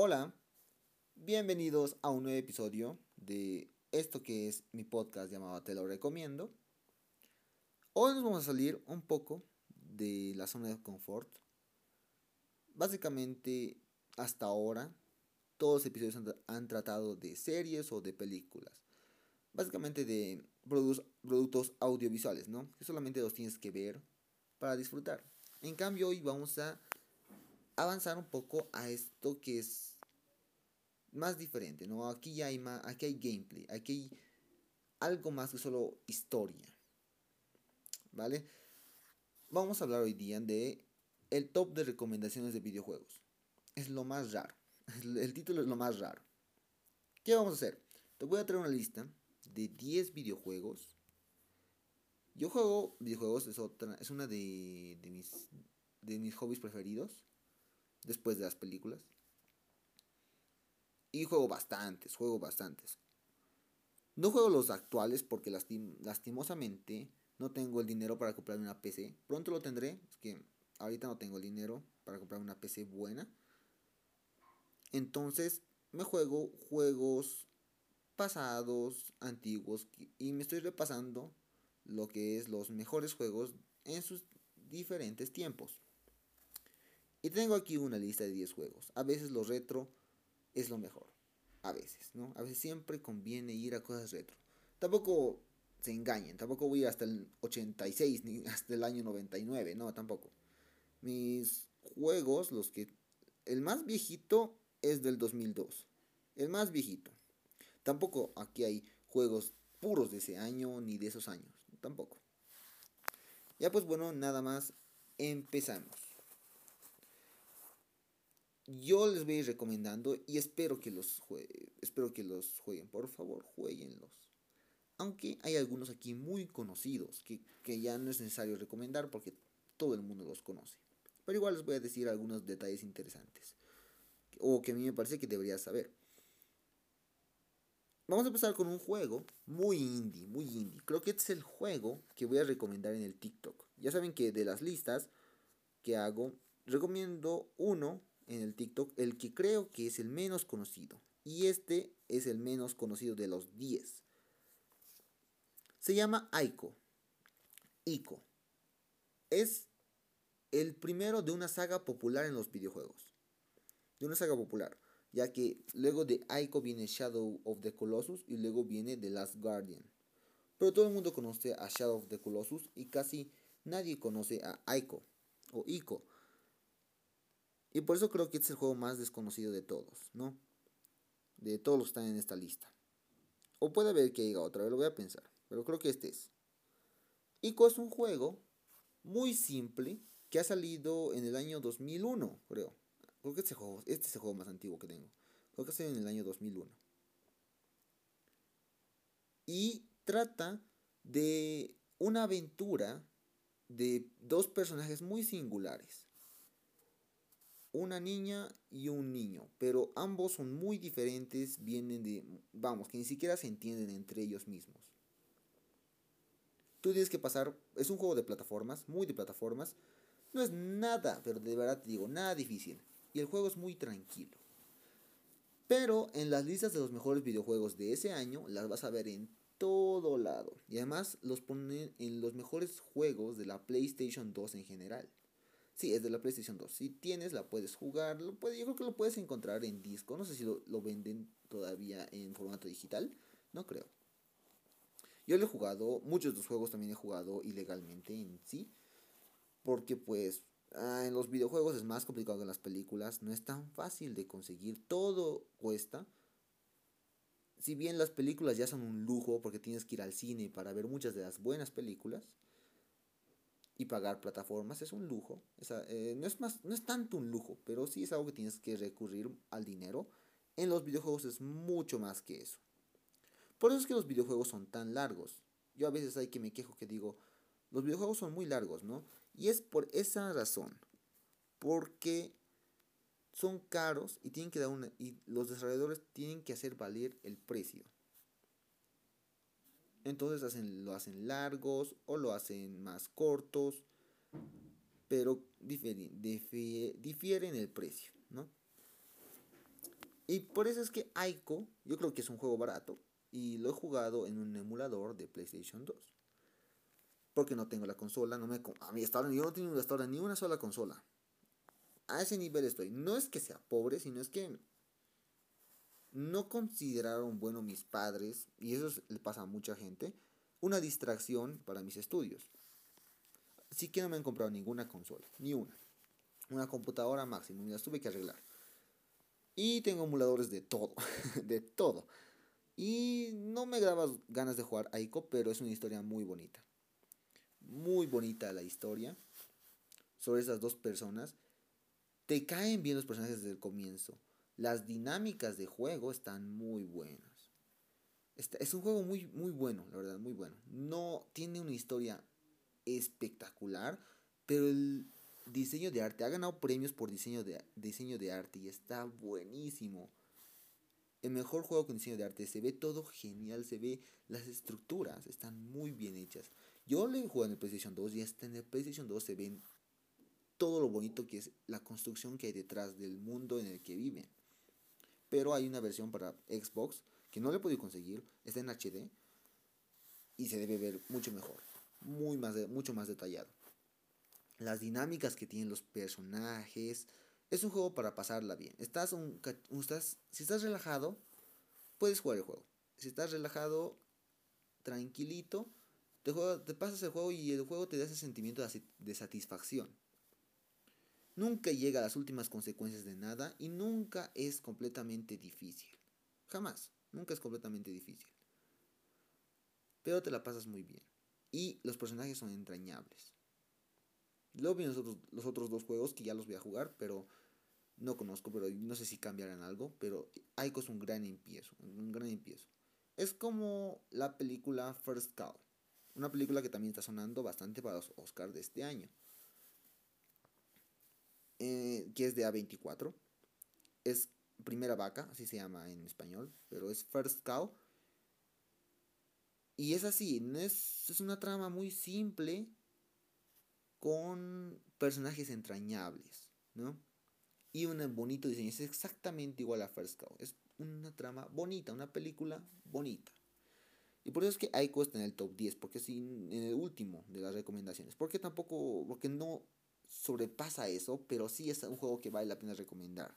Hola, bienvenidos a un nuevo episodio de esto que es mi podcast llamado Te lo recomiendo. Hoy nos vamos a salir un poco de la zona de confort. Básicamente, hasta ahora, todos los episodios han, tratado de series o de películas. Básicamente de productos audiovisuales, ¿no? Que solamente los tienes que ver para disfrutar. En cambio, hoy vamos a avanzar un poco a esto que es más diferente, ¿no? Aquí ya hay más, aquí hay gameplay, aquí hay algo más que solo historia. ¿Vale? Vamos a hablar hoy día de el top de recomendaciones de videojuegos. Es lo más raro. El título es lo más raro. ¿Qué vamos a hacer? Te voy a traer una lista de 10 videojuegos. Yo juego videojuegos, es otra, es una de, de mis de mis hobbies preferidos después de las películas. Y juego bastantes, juego bastantes. No juego los actuales porque lastimosamente no tengo el dinero para comprar una PC. Pronto lo tendré, es que ahorita no tengo el dinero para comprar una PC buena. Entonces me juego juegos pasados, antiguos, y me estoy repasando lo que es los mejores juegos en sus diferentes tiempos. Y tengo aquí una lista de 10 juegos. A veces lo retro es lo mejor. A veces, ¿no? A veces siempre conviene ir a cosas retro. Tampoco se engañen, tampoco voy hasta el 86 ni hasta el año 99, no, tampoco. Mis juegos, los que... El más viejito es del 2002. El más viejito. Tampoco aquí hay juegos puros de ese año ni de esos años. Tampoco. Ya pues bueno, nada más empezamos yo les voy a ir recomendando y espero que los espero que los jueguen, por favor, jueguenlos. Aunque hay algunos aquí muy conocidos que, que, ya no es necesario recomendar porque todo el mundo los conoce. Pero igual les voy a decir algunos detalles interesantes o que a mí me parece que deberías saber. Vamos a empezar con un juego muy indie, muy indie. Creo que este es el juego que voy a recomendar en el TikTok. Ya saben que de las listas que hago, recomiendo uno en el TikTok el que creo que es el menos conocido. Y este es el menos conocido de los 10. Se llama Aiko. Ico. Es el primero de una saga popular en los videojuegos. De una saga popular. Ya que luego de Aiko viene Shadow of the Colossus y luego viene The Last Guardian. Pero todo el mundo conoce a Shadow of the Colossus y casi nadie conoce a Aiko o Ico. Y por eso creo que este es el juego más desconocido de todos, ¿no? De todos los que están en esta lista. O puede haber que haya otra, lo voy a pensar. Pero creo que este es. Ico es un juego muy simple que ha salido en el año 2001, creo. Creo que este, juego, este es el juego más antiguo que tengo. Creo que es en el año 2001. Y trata de una aventura de dos personajes muy singulares una niña y un niño, pero ambos son muy diferentes, vienen de, vamos, que ni siquiera se entienden entre ellos mismos. Tú tienes que pasar, es un juego de plataformas, muy de plataformas, no es nada, pero de verdad te digo, nada difícil, y el juego es muy tranquilo. Pero en las listas de los mejores videojuegos de ese año las vas a ver en todo lado. Y además los ponen en los mejores juegos de la PlayStation 2 en general. Sí, es de la PlayStation 2. Si tienes, la puedes jugar. Lo puede, yo creo que lo puedes encontrar en disco. No sé si lo, venden todavía en formato digital. No creo. Yo lo he jugado. Muchos de los juegos también he jugado ilegalmente en sí. Porque pues ah, en los videojuegos es más complicado que en las películas. No es tan fácil de conseguir. Todo cuesta. Si bien las películas ya son un lujo porque tienes que ir al cine para ver muchas de las buenas películas y pagar plataformas es un lujo. Eh, no, es más, no es tanto un lujo, pero sí es algo que tienes que recurrir al dinero. En los videojuegos es mucho más que eso. Por eso es que los videojuegos son tan largos. Yo a veces hay que me quejo que digo, los videojuegos son muy largos, ¿no? Y es por esa razón. Porque son caros y tienen que dar una y los desarrolladores tienen que hacer valer el precio. Entonces hacen, lo hacen largos o lo hacen más cortos, pero difieren, difieren el precio, ¿no? Y por eso es que Aiko, yo creo que es un juego barato. Y lo he jugado en un emulador de PlayStation 2. Porque no tengo la consola. No me, a mí hasta ahora, yo no tengo ni una sola consola. A ese nivel estoy. No es que sea pobre, sino es que no consideraron bueno mis padres, y eso le pasa a mucha gente, una distracción para mis estudios. Así que no me han comprado ninguna consola, ni una. Una computadora máximo, y las tuve que arreglar. Y tengo emuladores de todo, de todo. Y no me graba ganas de jugar Aiko, pero es una historia muy bonita. Muy bonita la historia sobre esas dos personas. Te caen bien los personajes desde el comienzo. Las dinámicas de juego están muy buenas. es un juego muy, muy bueno, la verdad, muy bueno. No tiene una historia espectacular, pero el diseño de arte ha ganado premios por diseño de, diseño de arte y está buenísimo. El mejor juego con diseño de arte, se ve todo genial, se ve las estructuras, están muy bien hechas. Yo le jugado en el PlayStation 2 y hasta en el PlayStation 2 se ven todo lo bonito que es la construcción que hay detrás del mundo en el que viven. Pero hay una versión para Xbox que no le he podido conseguir, está en HD y se debe ver mucho mejor muy más mucho más detallado. Las dinámicas que tienen los personajes. Es un juego para pasarla bien. Estás, un, estás, si estás relajado, puedes jugar el juego. Si estás relajado, tranquilito, te, te pasas el juego y el juego te da ese sentimiento de satisfacción. Nunca llega a las últimas consecuencias de nada y nunca es completamente difícil. Jamás. Nunca es completamente difícil. Pero te la pasas muy bien. Y los personajes son entrañables. Luego vienen los otros, los otros dos juegos que ya los voy a jugar, pero no conozco, pero no sé si cambiarán algo. Pero Aiko es un gran empiezo, un gran empiezo. Es como la película First Cow, una película que también está sonando bastante para los Oscars de este año, eh, que es de A24. Es Primera Vaca, así se llama en español, pero es First Cow y es así, es, es una trama muy simple con personajes entrañables, ¿no? Y un bonito diseño. Es exactamente igual a First Cow. Es una trama bonita, una película bonita. Y por eso es que Aiko está en el top 10, porque es en el último de las recomendaciones. Porque tampoco, porque no sobrepasa eso, pero sí es un juego que vale la pena recomendar.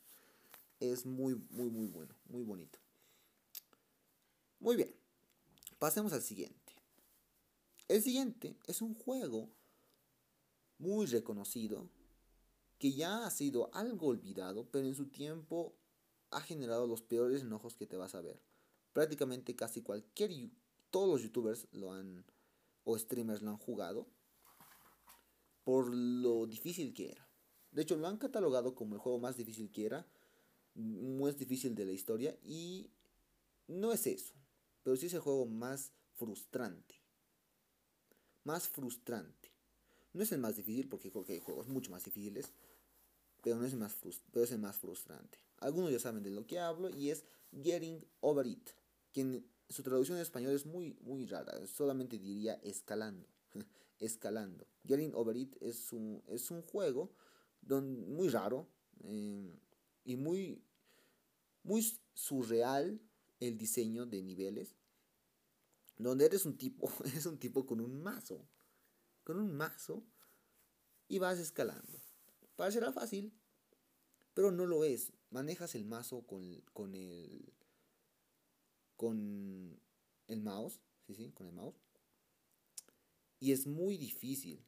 Es muy, muy, muy bueno, muy bonito. Muy bien. Pasemos al siguiente. El siguiente es un juego muy reconocido que ya ha sido algo olvidado, pero en su tiempo ha generado los peores enojos que te vas a ver. Prácticamente casi cualquier todos los youtubers lo han o streamers lo han jugado por lo difícil que era. De hecho, lo han catalogado como el juego más difícil que era, más difícil de la historia y no es eso pero sí es el juego más frustrante. Más frustrante. No es el más difícil porque creo que hay juegos mucho más difíciles, pero no es el más, pero es el más frustrante. Algunos ya saben de lo que hablo y es Getting Over It, quien su traducción en español es muy, muy rara, solamente diría escalando. escalando. Getting Over It es un, es un juego don, muy raro eh, y muy, muy surreal el diseño de niveles. Donde eres un tipo, eres un tipo con un mazo. Con un mazo. Y vas escalando. Parecerá fácil. Pero no lo es. Manejas el mazo con, con el. Con el mouse. Sí, sí, con el mouse. Y es muy difícil.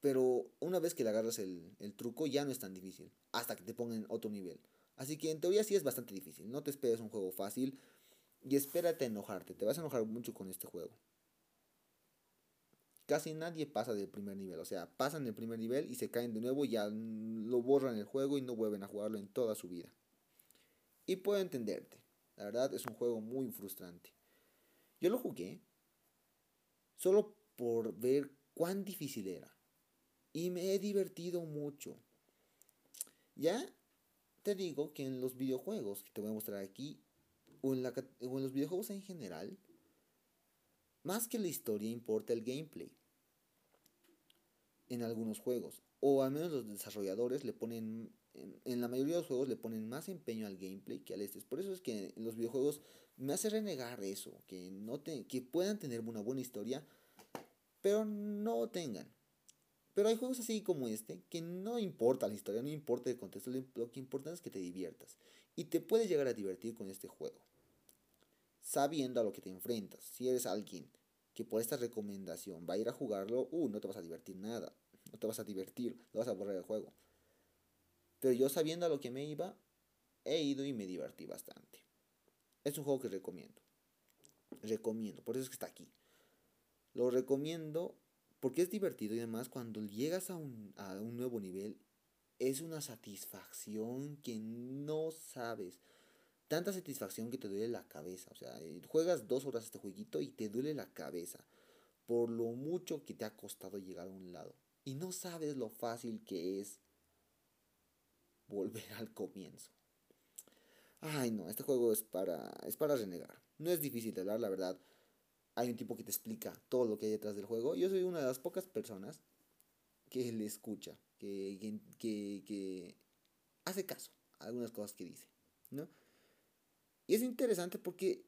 Pero una vez que le agarras el, el truco ya no es tan difícil. Hasta que te pongan otro nivel. Así que en teoría sí es bastante difícil. No te esperes un juego fácil. Y espérate a enojarte. Te vas a enojar mucho con este juego. Casi nadie pasa del primer nivel. O sea, pasan el primer nivel y se caen de nuevo ya lo borran el juego y no vuelven a jugarlo en toda su vida. Y puedo entenderte. La verdad es un juego muy frustrante. Yo lo jugué solo por ver cuán difícil era. Y me he divertido mucho. Ya te digo que en los videojuegos que te voy a mostrar aquí, o en, los videojuegos en general, más que la historia importa el gameplay. En algunos juegos. O al menos los desarrolladores le ponen en, la mayoría de los juegos le ponen más empeño al gameplay que al este. Por eso es que en los videojuegos me hace renegar eso, que, no que puedan tener una buena historia, pero no tengan. Pero hay juegos así como este, que no importa la historia, no importa el contexto, lo que importa es que te diviertas. Y te puedes llegar a divertir con este juego. Sabiendo a lo que te enfrentas. Si eres alguien que por esta recomendación va a ir a jugarlo, uh, no te vas a divertir nada. No te vas a divertir, lo vas a borrar el juego. Pero yo sabiendo a lo que me iba, he ido y me divertí bastante. Es un juego que recomiendo. Recomiendo, por eso es que está aquí. Lo recomiendo porque es divertido y además cuando llegas a un, a un nuevo nivel es una satisfacción que no sabes. Tanta satisfacción que te duele la cabeza. O sea, eh, juegas dos horas este jueguito y te duele la cabeza. Por lo mucho que te ha costado llegar a un lado. Y no sabes lo fácil que es volver al comienzo. Ay, no, este juego es para, es para renegar. No es difícil de hablar, la verdad. Hay un tipo que te explica todo lo que hay detrás del juego. Yo soy una de las pocas personas que le escucha, que, que, que, hace caso a algunas cosas que dice, ¿no? Y es interesante porque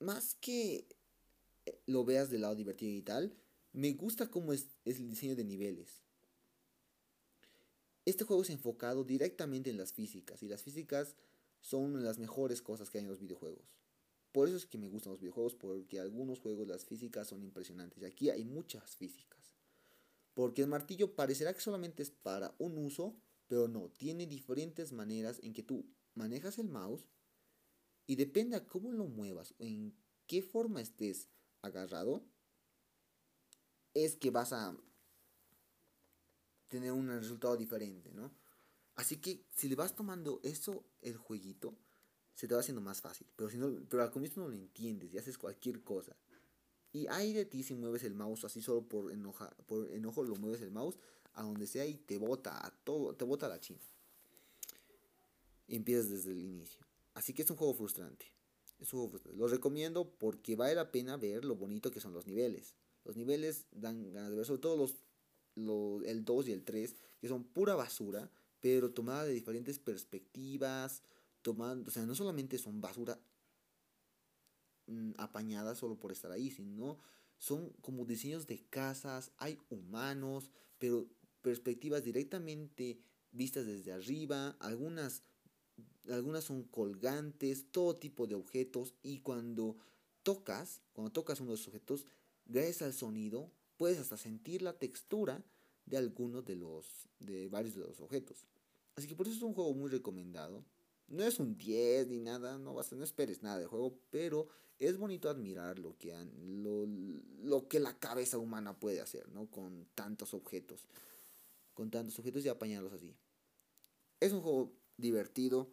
más que lo veas del lado divertido y tal, me gusta cómo es, es el diseño de niveles. Este juego es enfocado directamente en las físicas y las físicas son una de las mejores cosas que hay en los videojuegos. Por eso es que me gustan los videojuegos, porque algunos juegos las físicas son impresionantes. Y aquí hay muchas físicas. Porque el martillo parecerá que solamente es para un uso, pero no, tiene diferentes maneras en que tú manejas el mouse y depende a cómo lo muevas o en qué forma estés agarrado, es que vas a tener un resultado diferente, ¿no? Así que si le vas tomando eso, el jueguito, se te va haciendo más fácil. Pero, si no, pero al comienzo no lo entiendes y haces cualquier cosa. Y hay de ti si mueves el mouse así solo por, enoja, por enojo, lo mueves el mouse a donde sea y te bota a todo, te bota a la china. Y empiezas desde el inicio. Así que es un juego frustrante. Es un juego frustrante. Lo recomiendo porque vale la pena ver lo bonito que son los niveles. Los niveles dan ganas de ver, sobre todo los, los el 2 y el 3, que son pura basura pero tomada de diferentes perspectivas, tomando, o sea, no solamente son basura mm, apañada solo por estar ahí, sino son como diseños de casas, hay humanos, pero perspectivas directamente vistas desde arriba, algunas algunas son colgantes, todo tipo de objetos y cuando tocas, cuando tocas uno de esos objetos, gracias al sonido, puedes hasta sentir la textura de algunos de los de varios de los objetos. Así que por eso es un juego muy recomendado. No es un 10 ni nada, no, vas, no esperes nada del juego, pero es bonito admirar lo que, han, lo, lo que la cabeza humana puede hacer, ¿no? Con tantos objetos, con tantos objetos y apañarlos así. Es un juego divertido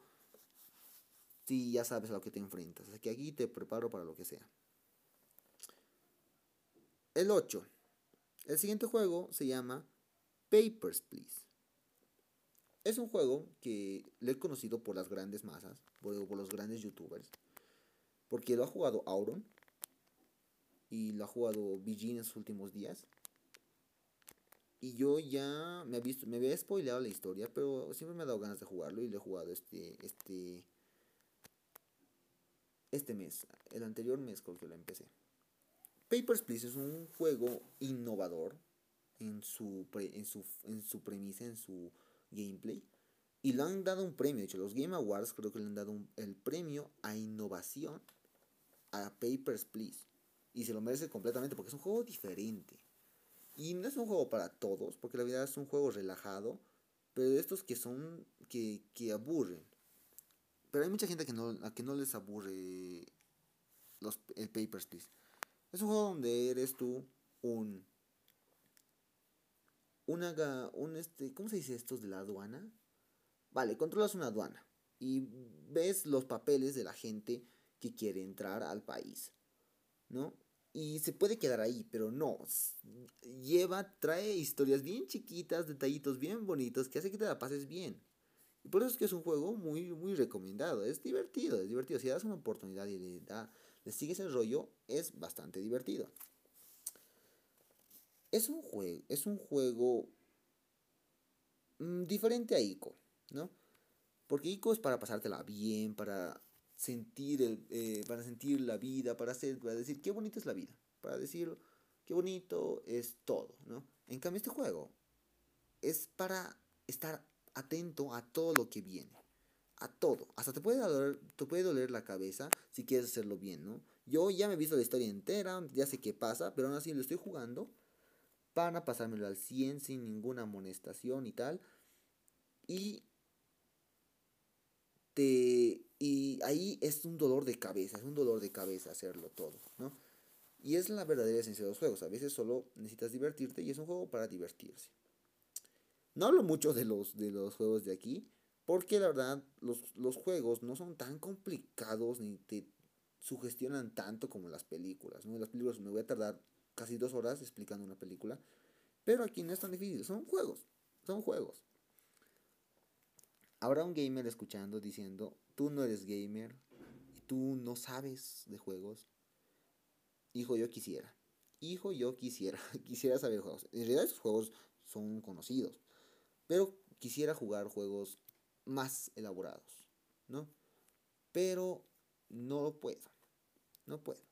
si ya sabes a lo que te enfrentas. Así que aquí te preparo para lo que sea. El 8. El siguiente juego se llama Papers, Please. Es un juego que le he conocido por las grandes masas, por, los grandes youtubers, porque lo ha jugado Auron y lo ha jugado VG en sus últimos días. Y yo ya me, visto, me había spoileado la historia, pero siempre me ha dado ganas de jugarlo y lo he jugado este, este, este mes. El anterior mes creo que lo empecé. Papers, Please es un juego innovador en su, en su, en su premisa, en su gameplay. Y le han dado un premio. De hecho, los Game Awards creo que le han dado el premio a innovación a Papers, Please. Y se lo merece completamente porque es un juego diferente. Y no es un juego para todos, porque la verdad es un juego relajado. Pero de estos que son. que, que aburren. Pero hay mucha gente que no, a que no les aburre los, el Papers, Please. Es un juego donde eres tú un una, un este, ¿cómo se dice estos de la aduana? Vale, controlas una aduana y ves los papeles de la gente que quiere entrar al país, ¿no? Y se puede quedar ahí, pero no. Lleva, trae historias bien chiquitas, detallitos bien bonitos que hace que te la pases bien. Y por eso es que es un juego muy, muy recomendado. Es divertido, es divertido. Si das una oportunidad y le, da, le sigues el rollo, es bastante divertido. Es un juego, es un juego diferente a ICO, ¿no? Porque ICO es para pasártela bien, para sentir, el, eh, para sentir la vida, para, hacer, para decir qué bonita es la vida, para decir qué bonito es todo, ¿no? En cambio este juego es para estar atento a todo lo que viene, a todo. Hasta te puede doler, te puede doler la cabeza si quieres hacerlo bien, ¿no? Yo ya me he visto la historia entera, ya sé qué pasa, pero aún así lo estoy jugando para pasármelo al 100 sin ninguna amonestación y tal. Y te y ahí es un dolor de cabeza, es un dolor de cabeza hacerlo todo, ¿no? Y es la verdadera esencia de los juegos. A veces solo necesitas divertirte y es un juego para divertirse. No hablo mucho de los, de los juegos de aquí, porque la verdad los, los juegos no son tan complicados ni te sugestionan tanto como las películas. ¿no? Las películas me voy a tardar casi dos horas explicando una película, pero aquí no es tan difícil, son juegos, son juegos. Habrá un gamer escuchando diciendo, tú no eres gamer, y tú no sabes de juegos. Hijo, yo quisiera. Hijo, yo quisiera. quisiera saber juegos. En realidad esos juegos son conocidos. Pero quisiera jugar juegos más elaborados, ¿no? Pero no puedo. No puedo.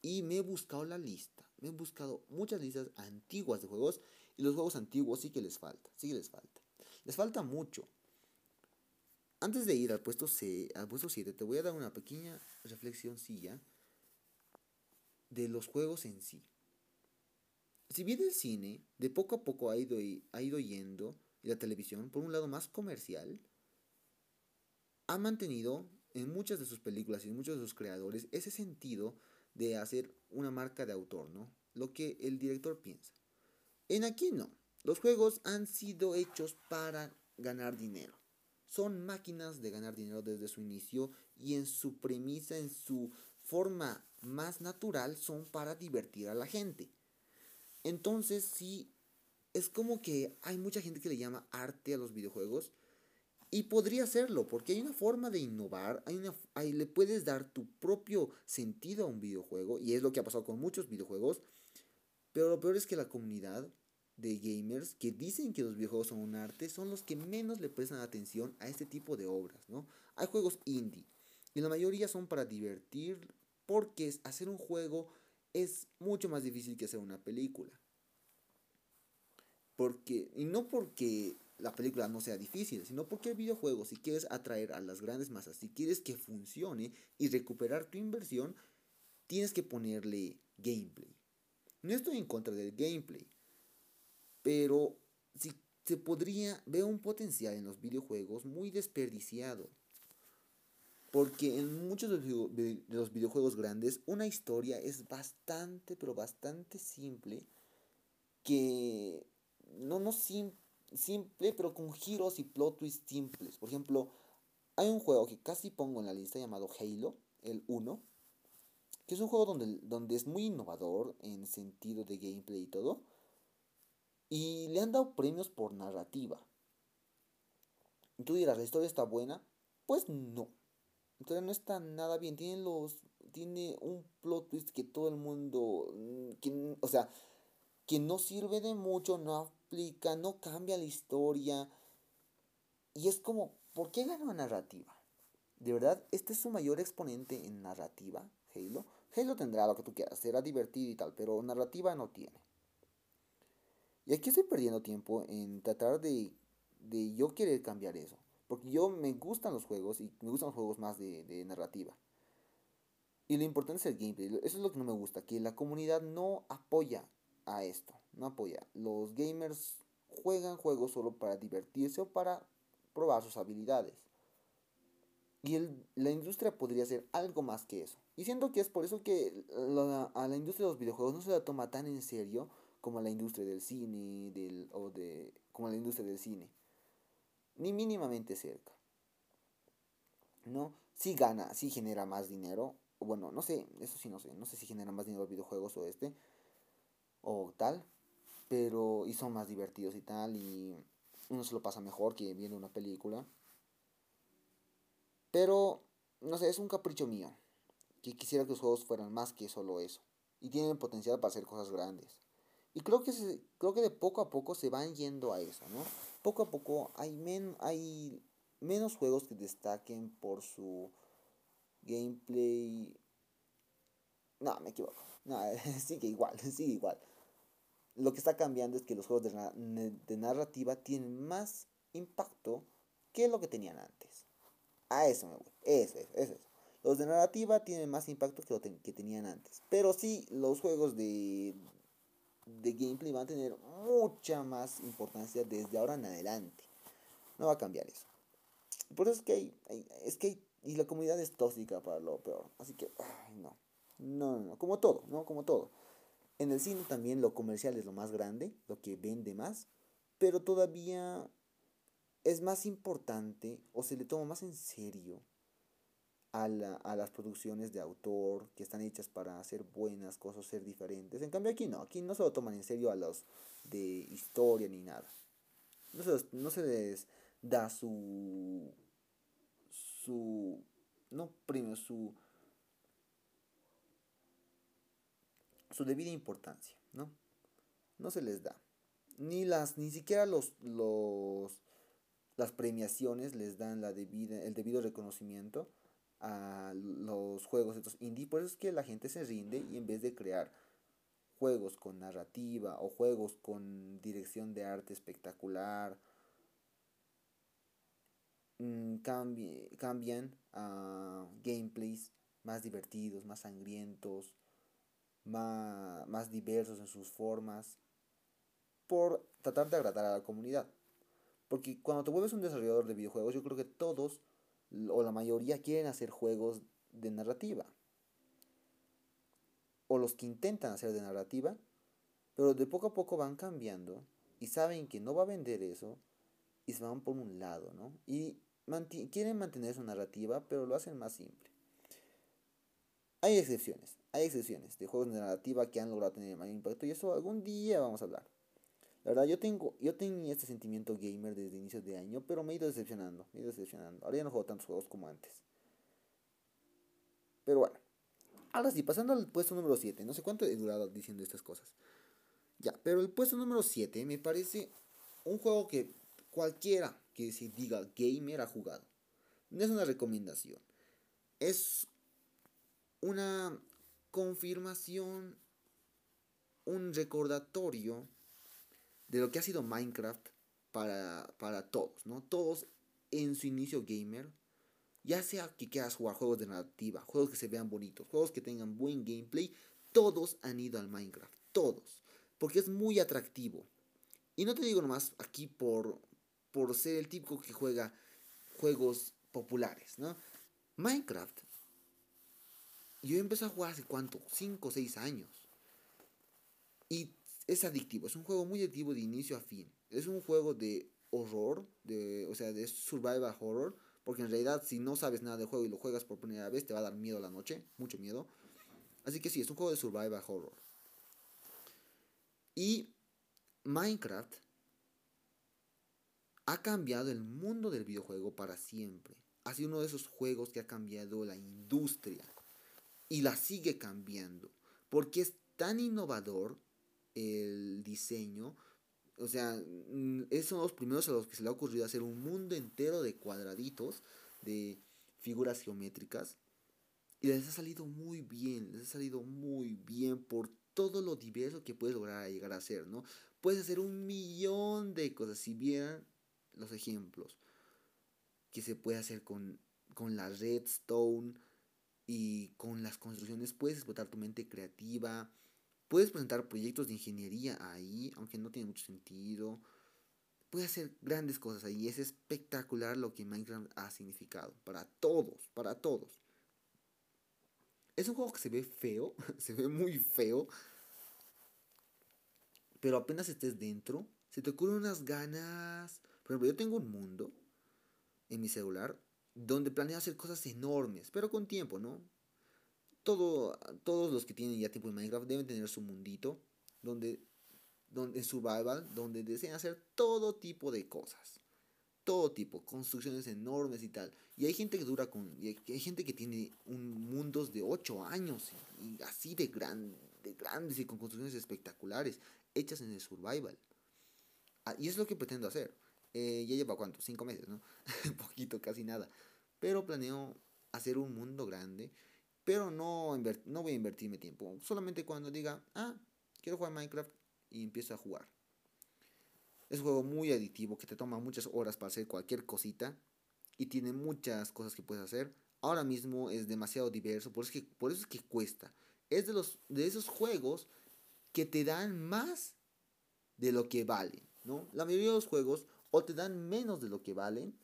Y me he buscado la lista. Me he buscado muchas listas antiguas de juegos. Y los juegos antiguos sí que les falta. Sí que les falta. Les falta mucho. Antes de ir al puesto, C, al puesto 7, te voy a dar una pequeña reflexioncilla de los juegos en sí. Si bien el cine de poco a poco ha ido, ha ido yendo, y la televisión, por un lado más comercial, ha mantenido en muchas de sus películas y en muchos de sus creadores ese sentido de hacer una marca de autor, ¿no? Lo que el director piensa. En aquí no. Los juegos han sido hechos para ganar dinero. Son máquinas de ganar dinero desde su inicio y en su premisa, en su forma más natural, son para divertir a la gente. Entonces, sí, es como que hay mucha gente que le llama arte a los videojuegos y podría serlo, porque hay una forma de innovar, hay una, hay, le puedes dar tu propio sentido a un videojuego, y es lo que ha pasado con muchos videojuegos, pero lo peor es que la comunidad de gamers que dicen que los videojuegos son un arte son los que menos le prestan atención a este tipo de obras, ¿no? Hay juegos indie, y la mayoría son para divertir, porque hacer un juego es mucho más difícil que hacer una película. Porque, y no porque la película no sea difícil, sino porque el videojuego, si quieres atraer a las grandes masas, si quieres que funcione y recuperar tu inversión, tienes que ponerle gameplay. No estoy en contra del gameplay, pero si se podría, veo un potencial en los videojuegos muy desperdiciado. Porque en muchos de los videojuegos grandes una historia es bastante, pero bastante simple. Que no, no simple simple, pero con giros y plot twists simples. Por ejemplo, hay un juego que casi pongo en la lista llamado Halo, el 1, que es un juego donde, donde es muy innovador en sentido de gameplay y todo. Y le han dado premios por narrativa. Tú dirás, ¿la historia está buena? Pues no. Entonces no está nada bien. Tiene los. Tiene un plot twist que todo el mundo. Mm, que, o sea, que no sirve de mucho, no no cambia la historia. Y es como, ¿por qué gana narrativa? De verdad, este es su mayor exponente en narrativa, Halo. Halo tendrá lo que tú quieras, será divertido y tal, pero narrativa no tiene. Y aquí estoy perdiendo tiempo en tratar de, de yo querer cambiar eso. Porque yo me gustan los juegos y me gustan los juegos más de, de narrativa. Y lo importante es el gameplay. Eso es lo que no me gusta, que la comunidad no apoya a esto no apoya. Los gamers juegan juegos solo para divertirse o para probar sus habilidades. Y la industria podría ser algo más que eso. Y siento que es por eso que a la industria de los videojuegos no se la toma tan en serio como la industria del cine del, o de, como la industria del cine. Ni mínimamente cerca. ¿No? Si gana, si genera más dinero. Bueno, no sé, eso sí no sé. No sé si genera más dinero los videojuegos o este. O tal pero y son más divertidos y tal y uno se lo pasa mejor que viendo una película pero no sé es un capricho mío que quisiera que los juegos fueran más que solo eso y tienen potencial para hacer cosas grandes y creo que creo que de poco a poco se van yendo a eso no poco a poco hay men hay menos juegos que destaquen por su gameplay. No, me equivoco. No, sigue igual, sigue igual. Lo que está cambiando es que los juegos de, narrativa tienen más impacto que lo que tenían antes. A eso me voy. Eso, eso, eso. Los de narrativa tienen más impacto que lo que tenían antes. Pero sí, los juegos de, de gameplay van a tener mucha más importancia desde ahora en adelante. No va a cambiar eso. Por eso es que hay, es que y la comunidad es tóxica para lo peor. Así que, no. No, no, como todo, ¿no? Como todo. En el cine también lo comercial es lo más grande, lo que vende más, pero todavía es más importante o se le toma más en serio a, a, las producciones de autor que están hechas para hacer buenas cosas, ser diferentes. En cambio aquí no, aquí no se lo toman en serio a los de historia ni nada. No se, no se les da su... su... no premio, su... su debida importancia, ¿no? No se les da. Ni las, ni siquiera los, los, las premiaciones les dan la debida, el debido reconocimiento a los juegos estos indie. Por eso es que la gente se rinde y en vez de crear juegos con narrativa o juegos con dirección de arte espectacular, mm, cambian a gameplays más divertidos, más sangrientos, más, más diversos en sus formas, por tratar de agradar a la comunidad. Porque cuando te vuelves un desarrollador de videojuegos, yo creo que todos o la mayoría quieren hacer juegos de narrativa. O los que intentan hacer de narrativa, pero de poco a poco van cambiando y saben que no va a vender eso y se van por un lado, ¿no? Y quieren mantener su narrativa, pero lo hacen más simple. Hay excepciones, hay excepciones de juegos de narrativa que han logrado tener mayor impacto y eso algún día vamos a hablar. La verdad, yo tengo, yo tenía este sentimiento gamer desde inicios de año, pero me he ido decepcionando, me he ido decepcionando. Ahora ya no juego tantos juegos como antes. Pero bueno. Ahora sí, pasando al puesto número 7. No sé cuánto he durado diciendo estas cosas. Ya, pero el puesto número 7 me parece un juego que cualquiera que se diga gamer ha jugado. No es una recomendación. Es una confirmación, un recordatorio de lo que ha sido Minecraft para, para todos, ¿no? Todos en su inicio gamer, ya sea que quieras jugar juegos de narrativa, juegos que se vean bonitos, juegos que tengan buen gameplay, todos han ido al Minecraft, todos, porque es muy atractivo. Y no te digo nomás aquí por, por ser el típico que juega juegos populares, ¿no? Minecraft, yo empecé a jugar hace cuánto, 5 o 6 años. Y es adictivo, es un juego muy adictivo de inicio a fin. Es un juego de horror, de, o sea, de survival horror, porque en realidad si no sabes nada del juego y lo juegas por primera vez te va a dar miedo la noche, mucho miedo. Así que sí, es un juego de survival horror. Y Minecraft ha cambiado el mundo del videojuego para siempre. Ha sido uno de esos juegos que ha cambiado la industria y la sigue cambiando porque es tan innovador el diseño. O sea, mm, esos son los primeros a los que se le ha ocurrido hacer un mundo entero de cuadraditos, de figuras geométricas. Y les ha salido muy bien, les ha salido muy bien por todo lo diverso que puedes lograr llegar a hacer, ¿no? Puedes hacer un millón de cosas. Si vieran los ejemplos que se puede hacer con, con la redstone y con las construcciones, puedes explotar tu mente creativa Puedes presentar proyectos de ingeniería ahí, aunque no tiene mucho sentido. Puedes hacer grandes cosas ahí. Es espectacular lo que Minecraft ha significado. Para todos, para todos. Es un juego que se ve feo, se ve muy feo. Pero apenas estés dentro, se te ocurren unas ganas. Por ejemplo, yo tengo un mundo en mi celular donde planeo hacer cosas enormes, pero con tiempo, ¿no? todo, todos los que tienen ya tiempo en Minecraft deben tener su mundito donde, donde en survival, donde desean hacer todo tipo de cosas. Todo tipo, construcciones enormes y tal. Y hay gente que dura con. Y hay, gente que tiene un mundos de 8 años y, así de, gran, de grandes y con construcciones espectaculares hechas en el survival. Ah, y es lo que pretendo hacer. Eh, ya lleva cuánto, cinco meses, ¿no? Poquito, casi nada. Pero planeo hacer un mundo grande. Pero no, no voy a invertirme tiempo. Solamente cuando diga, ah, quiero jugar Minecraft y empiezo a jugar. Es un juego muy adictivo que te toma muchas horas para hacer cualquier cosita y tiene muchas cosas que puedes hacer. Ahora mismo es demasiado diverso, por eso es que, por eso es que cuesta. Es de, los, de esos juegos que te dan más de lo que valen, ¿no? La mayoría de los juegos o te dan menos de lo que valen,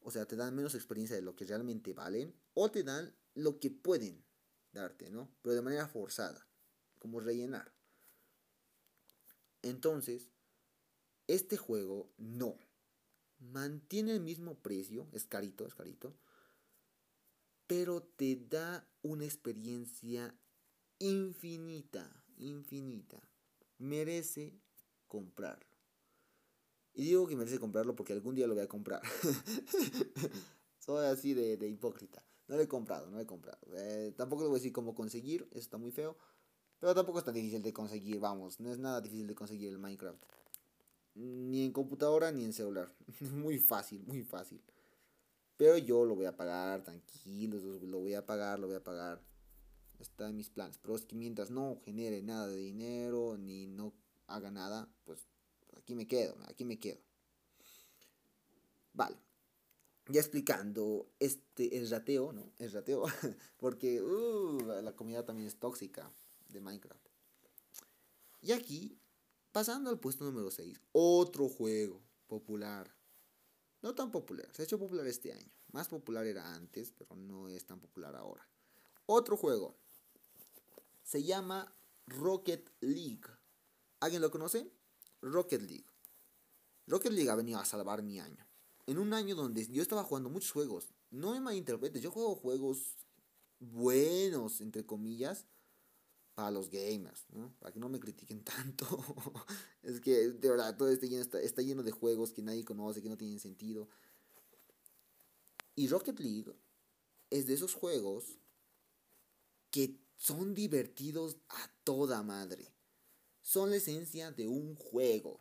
o sea, te dan menos experiencia de lo que realmente valen, o te dan lo que pueden darte, ¿no? Pero de manera forzada, como rellenar. Entonces, este juego no. Mantiene el mismo precio, es carito, es carito, pero te da una experiencia infinita, infinita. Merece comprarlo. Y digo que merece comprarlo porque algún día lo voy a comprar. Soy así de, hipócrita. No lo he comprado, no lo he comprado. Eh, tampoco le voy a decir cómo conseguir, eso está muy feo. Pero tampoco es tan difícil de conseguir, vamos. No es nada difícil de conseguir el Minecraft. Ni en computadora ni en celular. muy fácil, muy fácil. Pero yo lo voy a pagar, tranquilo, lo voy a pagar, lo voy a pagar. Está en mis planes. Pero es que mientras no genere nada de dinero, ni no haga nada, pues aquí me quedo, aquí me quedo. Vale. Ya explicando, este, el rateo, ¿no? El rateo, porque uh, la comunidad también es tóxica de Minecraft. Y aquí Pasando al puesto número 6, otro juego popular. No tan popular, se ha hecho popular este año. Más popular era antes, pero no es tan popular ahora. Otro juego. Se llama Rocket League. ¿Alguien lo conoce? Rocket League. Rocket League ha venido a salvar mi año. En un año donde yo estaba jugando muchos juegos. No me malinterpretes, yo juego juegos buenos, entre comillas a los gamers, ¿no? Para que no me critiquen tanto. es que de verdad todo este lleno está, está lleno de juegos que nadie conoce, que no tienen sentido. Y Rocket League es de esos juegos que son divertidos a toda madre. Son la esencia de un juego.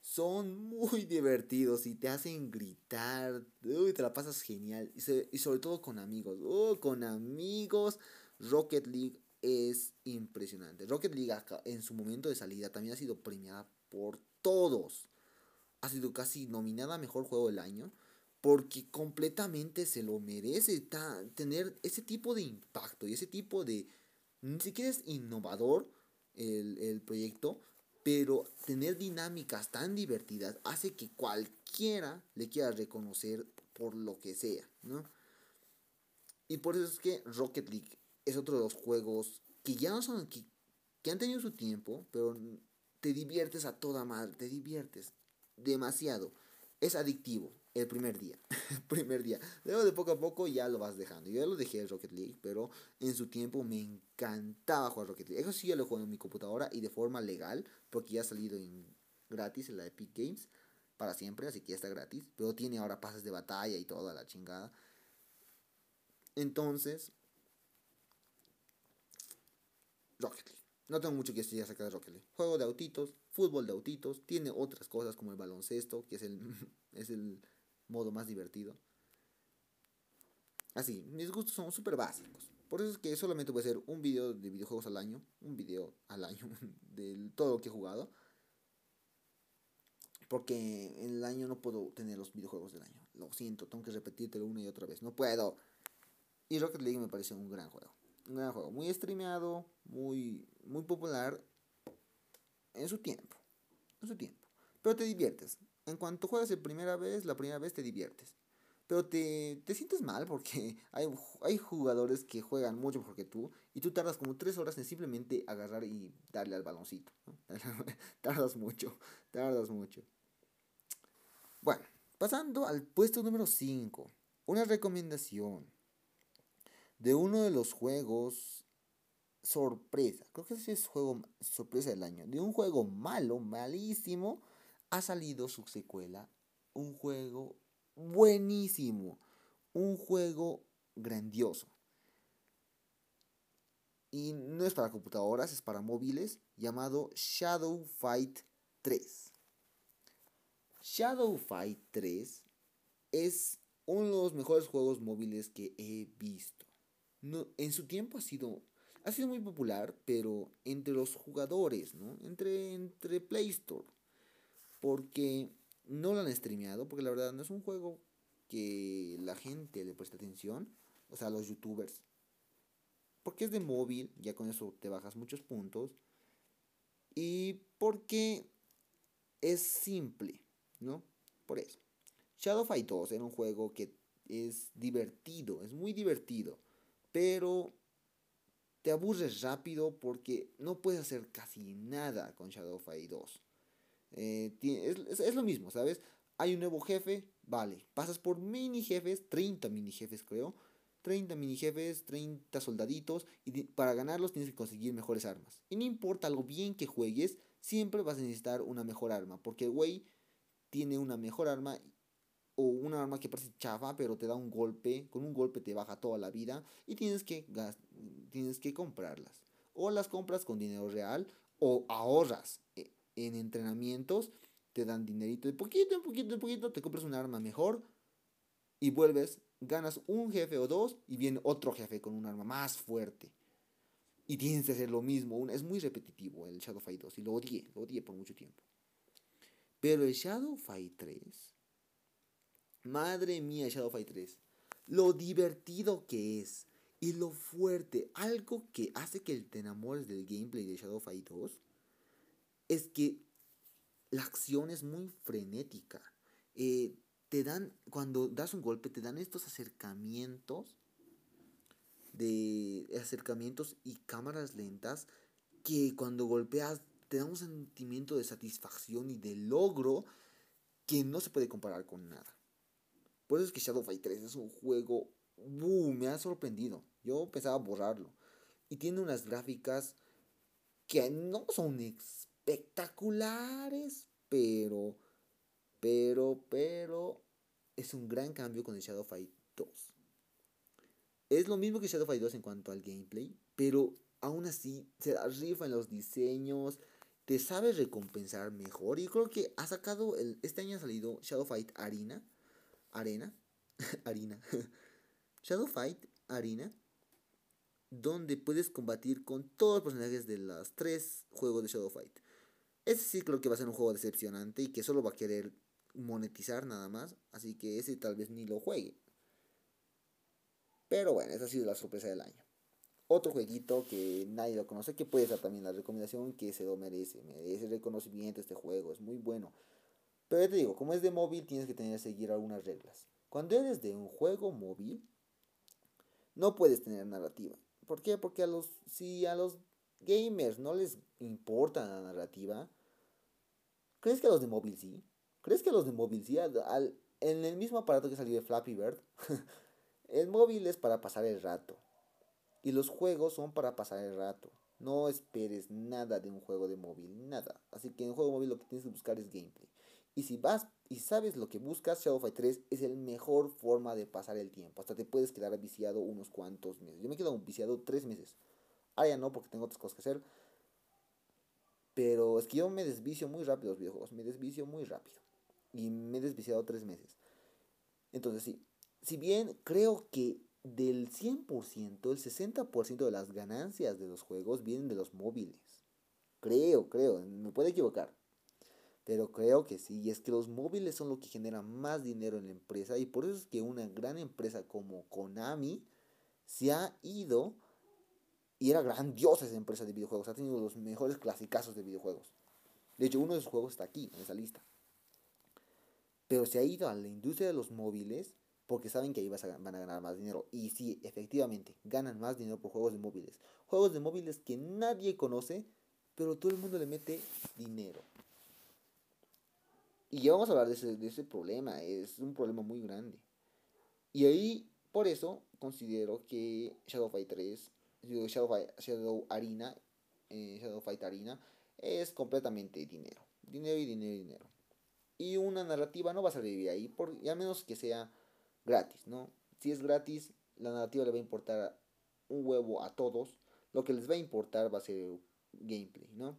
Son muy divertidos y te hacen gritar. Uy, te la pasas genial. Y, sobre todo con amigos. Oh, con amigos. Rocket League es impresionante. Rocket League en su momento de salida también ha sido premiada por todos. Ha sido casi nominada a Mejor Juego del Año porque completamente se lo merece tener ese tipo de impacto y ese tipo de... Ni siquiera es innovador el, el proyecto, pero tener dinámicas tan divertidas hace que cualquiera le quiera reconocer por lo que sea, ¿no? Y por eso es que Rocket League es otro de los juegos que ya no son, que, que han tenido su tiempo, pero te diviertes a toda madre, te diviertes demasiado. Es adictivo el primer día, el primer día. Luego de poco a poco ya lo vas dejando. Yo ya lo dejé el Rocket League, pero en su tiempo me encantaba jugar Rocket League. Eso sí ya lo juego en mi computadora y de forma legal, porque ya ha salido en gratis en la Epic Games para siempre, así que ya está gratis. Pero tiene ahora pases de batalla y toda la chingada. Entonces, Rocket League. No tengo mucho que decir acerca de Rocket League. Juego de autitos, fútbol de autitos, tiene otras cosas como el baloncesto, que es el, es el modo más divertido. Así, mis gustos son súper básicos. Por eso es que solamente voy a hacer un video de videojuegos al año, un video al año de todo lo que he jugado. Porque en el año no puedo tener los videojuegos del año. Lo siento, tengo que repetírtelo una y otra vez. No puedo. Y Rocket League me parece un gran juego un gran juego, muy streameado, muy, muy popular en su tiempo, en su tiempo. Pero te diviertes. En cuanto juegas la primera vez, la primera vez te diviertes. Pero te, te sientes mal porque hay, hay jugadores que juegan mucho mejor que tú y tú tardas como tres horas en simplemente agarrar y darle al baloncito. tardas mucho, tardas mucho. Bueno, pasando al puesto número 5. Una recomendación de uno de los juegos sorpresa, creo que ese es juego sorpresa del año, de un juego malo, malísimo, ha salido su secuela, un juego buenísimo, un juego grandioso. Y no es para computadoras, es para móviles, llamado Shadow Fight 3. Shadow Fight 3 es uno de los mejores juegos móviles que he visto. No, en su tiempo ha sido, ha sido muy popular, pero entre los jugadores, ¿no? Entre, entre Play Store. Porque no lo han streameado, porque la verdad no es un juego que la gente le presta atención, o sea, los youtubers. Porque es de móvil, ya con eso te bajas muchos puntos. Y porque es simple, ¿no? Por eso. Shadow Fight 2 era un juego que es divertido, es muy divertido, pero te aburres rápido porque no puedes hacer casi nada con Shadow Fight 2. Eh, es, es, lo mismo, ¿sabes? Hay un nuevo jefe, vale, pasas por mini jefes, 30 mini jefes creo, 30 mini jefes, 30 soldaditos, y para ganarlos tienes que conseguir mejores armas. Y no importa lo bien que juegues, siempre vas a necesitar una mejor arma, porque el güey tiene una mejor arma o una arma que parece chafa, pero te da un golpe, con un golpe te baja toda la vida y tienes que, tienes que comprarlas. O las compras con dinero real o ahorras eh, en entrenamientos, te dan dinerito de poquito en poquito en poquito, te compras un arma mejor y vuelves, ganas un jefe o dos y viene otro jefe con un arma más fuerte. Y tienes que hacer lo mismo, es muy repetitivo el Shadow Fight 2 y lo odié, lo odié por mucho tiempo. Pero el Shadow Fight 3, madre mía, Shadow Fight 3, lo divertido que es y lo fuerte, algo que hace que te enamores del gameplay de Shadow Fight 2 es que la acción es muy frenética. Eh, te dan, cuando das un golpe, te dan estos acercamientos de acercamientos y cámaras lentas que cuando golpeas te da un sentimiento de satisfacción y de logro que no se puede comparar con nada. Por eso es que Shadow Fight 3 es un juego, me ha sorprendido. Yo pensaba borrarlo. Y tiene unas gráficas que no son ex espectaculares, pero, pero, pero, es un gran cambio con el Shadow Fight 2. Es lo mismo que Shadow Fight 2 en cuanto al gameplay, pero aún así se rifa en los diseños, te sabe recompensar mejor. Y creo que ha sacado, el, este año ha salido Shadow Fight Arena, Arena, Arena, Shadow Fight Arena, donde puedes combatir con todos los personajes de los tres juegos de Shadow Fight. Ese sí creo que va a ser un juego decepcionante y que solo va a querer monetizar nada más. Así que ese tal vez ni lo juegue. Pero bueno, esa ha sido la sorpresa del año. Otro jueguito que nadie lo conoce, que puede ser también la recomendación que se lo merece. Merece reconocimiento este juego, es muy bueno. Pero ya te digo, como es de móvil, tienes que tener que seguir algunas reglas. Cuando eres de un juego móvil, no puedes tener narrativa. ¿Por qué? Porque a los, si a los gamers no les importa la narrativa, ¿crees que a los de móvil sí? ¿Crees que a los de móvil sí? Al, en el mismo aparato que salió de Flappy Bird, el móvil es para pasar el rato. Y los juegos son para pasar el rato. No esperes nada de un juego de móvil, nada. Así que en un juego móvil lo que tienes que buscar es gameplay. Y si vas y sabes lo que buscas, Shadow Fight 3 es la mejor forma de pasar el tiempo. Hasta te puedes quedar viciado unos cuantos meses. Yo me he quedado viciado tres meses. Ahora ya no, porque tengo otras cosas que hacer. Pero es que yo me desvicio muy rápido los videojuegos. Me desvicio muy rápido. Y me he desviciado tres meses. Entonces sí. Si bien creo que del 100%, el 60% de las ganancias de los juegos vienen de los móviles. Creo, creo. Me puedo equivocar. Pero creo que sí. Y es que los móviles son lo que genera más dinero en la empresa. Y por eso es que una gran empresa como Konami se ha ido y era grandiosa esa empresa de videojuegos. Ha tenido los mejores clasicazos de videojuegos. De hecho, uno de sus juegos está aquí, en esa lista. Pero se ha ido a la industria de los móviles porque saben que ahí van a ganar más dinero. Y sí, efectivamente, ganan más dinero por juegos de móviles. Juegos de móviles que nadie conoce, pero todo el mundo le mete dinero. Y ya vamos a hablar de ese, de ese problema. Es un problema muy grande. Y ahí, por eso, considero que Shadow Fight 3 Shadow, Fight, Shadow Arena, eh, es completamente dinero. Dinero y dinero y dinero. Y una narrativa no va a salir ahí, por, y a menos que sea gratis, ¿no? Si es gratis, la narrativa le va a importar un huevo a todos. Lo que les va a importar va a ser el gameplay, ¿no?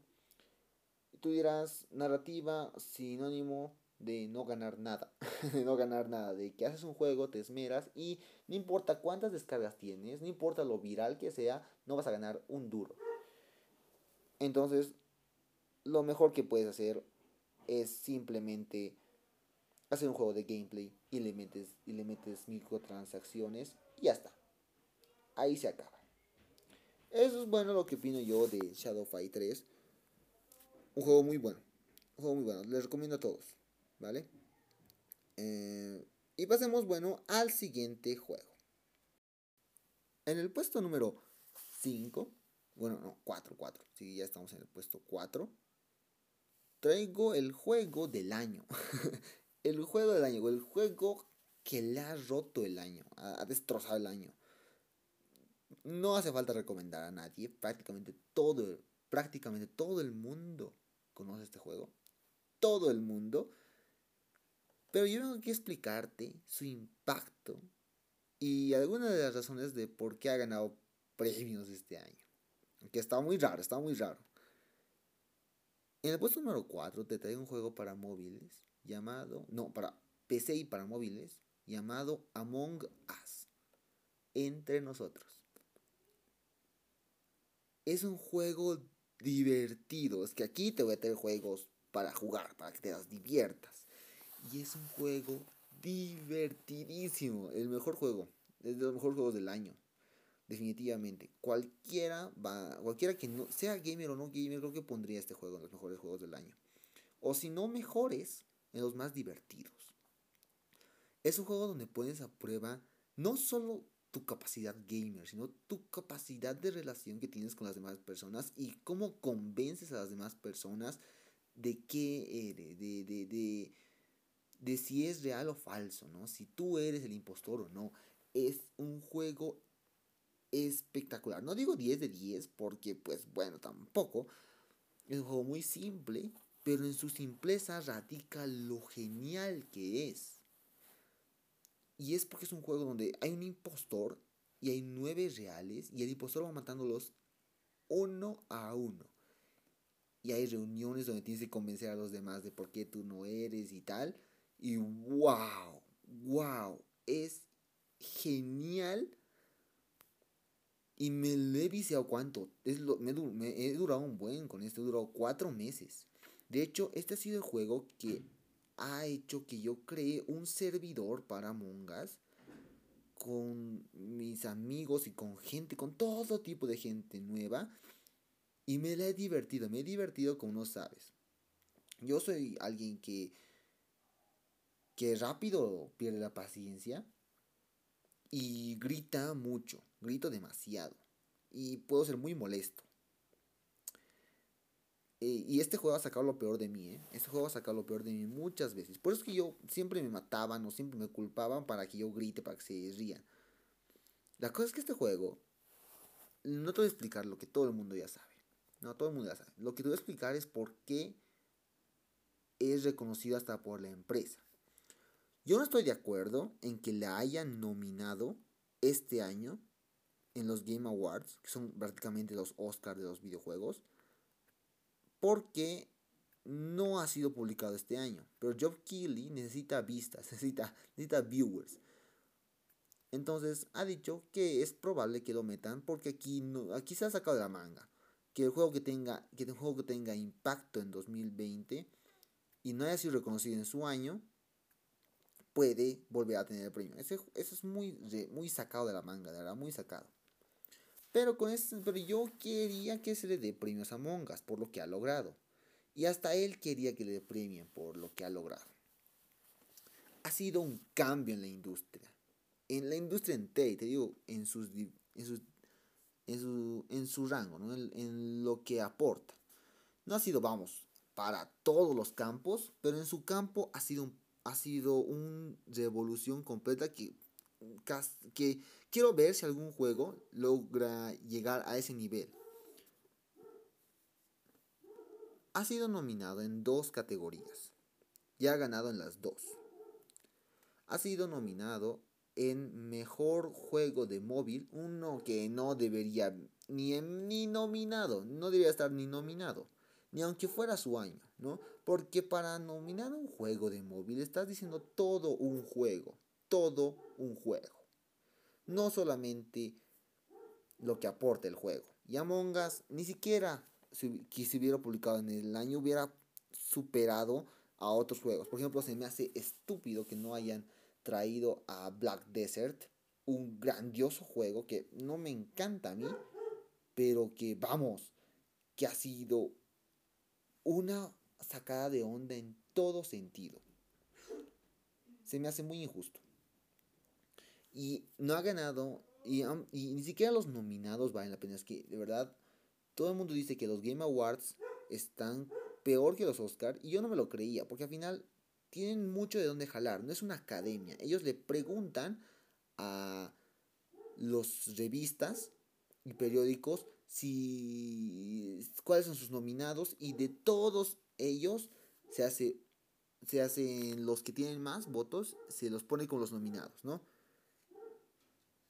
tú dirás, narrativa, sinónimo de no ganar nada, de no ganar nada, de que haces un juego, te esmeras y no importa cuántas descargas tienes, no importa lo viral que sea, no vas a ganar un duro. Entonces, lo mejor que puedes hacer es simplemente hacer un juego de gameplay y le metes, y le metes microtransacciones y ya está. Ahí se acaba. Eso es bueno lo que opino yo de Shadow Fight 3. Un juego muy bueno. Un juego muy bueno. Les recomiendo a todos. ¿Vale? Eh, y pasemos, bueno, al siguiente juego. En el puesto número 5. Bueno, no, 4, 4. Sí, ya estamos en el puesto 4. Traigo el juego del año. el juego del año. El juego que le ha roto el año. Ha destrozado el año. No hace falta recomendar a nadie. Prácticamente todo, prácticamente todo el mundo conoce este juego. Todo el mundo. Pero yo vengo aquí a explicarte su impacto y algunas de las razones de por qué ha ganado premios este año. Que está muy raro, está muy raro. En el puesto número 4 te traigo un juego para móviles llamado, no, para PC y para móviles llamado Among Us. Entre nosotros. Es un juego divertido. Es que aquí te voy a tener juegos para jugar, para que te las diviertas. Y es un juego divertidísimo. El mejor juego. Es de los mejores juegos del año. Definitivamente. Cualquiera va. Cualquiera que no sea gamer o no gamer, creo que pondría este juego en los mejores juegos del año. O si no mejores, en los más divertidos. Es un juego donde pones a prueba no solo tu capacidad gamer, sino tu capacidad de relación que tienes con las demás personas y cómo convences a las demás personas de qué de, de, de si es real o falso, ¿no? Si tú eres el impostor o no. Es un juego espectacular. No digo 10 de 10 porque, pues bueno, tampoco. Es un juego muy simple, pero en su simpleza radica lo genial que es. Y es porque es un juego donde hay un impostor y hay nueve reales y el impostor va matándolos uno a uno. Y hay reuniones donde tienes que convencer a los demás de por qué tú no eres y tal. Y wow, wow, es genial. Y me lo he viciado cuánto. Es lo, me, he durado un buen con esto, he durado cuatro meses. De hecho, este ha sido el juego que ha hecho que yo cree un servidor para mongas con mis amigos y con gente, con todo tipo de gente nueva. Y me la he divertido, me he divertido como no sabes. Yo soy alguien que, que rápido pierde la paciencia y grita mucho, grito demasiado. Y puedo ser muy molesto. Eh, y este juego ha sacado lo peor de mí, ¿eh? Este juego ha sacado lo peor de mí muchas veces. Por eso es que yo siempre me mataban o siempre me culpaban para que yo grite, para que se rían. La cosa es que este juego, no te voy a explicar lo que todo el mundo ya sabe. No, todo el mundo ya sabe. Lo que te voy a explicar es por qué es reconocido hasta por la empresa. Yo no estoy de acuerdo en que la hayan nominado este año en los Game Awards, que son prácticamente los Oscars de los videojuegos porque no ha sido publicado este año. Pero Job Keighley necesita vistas, necesita, necesita viewers. Entonces ha dicho que es probable que lo metan porque aquí, no, aquí se ha sacado de la manga. Que el juego que tenga, que el juego que tenga impacto en 2020 y no haya sido reconocido en su año, puede volver a tener el premio. Eso, es muy, muy sacado de la manga, de verdad, muy sacado. Pero, con este, pero yo quería que se le dé premios a Mongas por lo que ha logrado. Y hasta él quería que le dé premio por lo que ha logrado. Ha sido un cambio en la industria. En la industria entera, te digo, en, sus, en, sus, en, su, en su rango, ¿no? en, en lo que aporta. No ha sido, vamos, para todos los campos, pero en su campo ha sido, ha sido una revolución completa que que quiero ver si algún juego logra llegar a ese nivel. Ha sido nominado en dos categorías y ha ganado en las dos. Ha sido nominado en mejor juego de móvil, uno que no debería ni, ni nominado, no debería estar ni nominado. ni aunque fuera su año, ¿no? Porque para nominar un juego de móvil estás diciendo todo un juego, todo un juego. No solamente lo que aporta el juego. Y Among Us ni siquiera si, se hubiera publicado en el año hubiera superado a otros juegos. Por ejemplo, se me hace estúpido que no hayan traído a Black Desert, un grandioso juego que no me encanta a mí, pero que vamos, que ha sido una sacada de onda en todo sentido. Se me hace muy injusto. Y no ha ganado, y, ni siquiera los nominados valen la pena. Es que, de verdad, todo el mundo dice que los Game Awards están peor que los Oscars y yo no me lo creía, porque al final tienen mucho de dónde jalar, no es una academia. Ellos le preguntan a los revistas y periódicos si cuáles son sus nominados y de todos ellos se hace se hacen los que tienen más votos se los pone con los nominados, ¿no?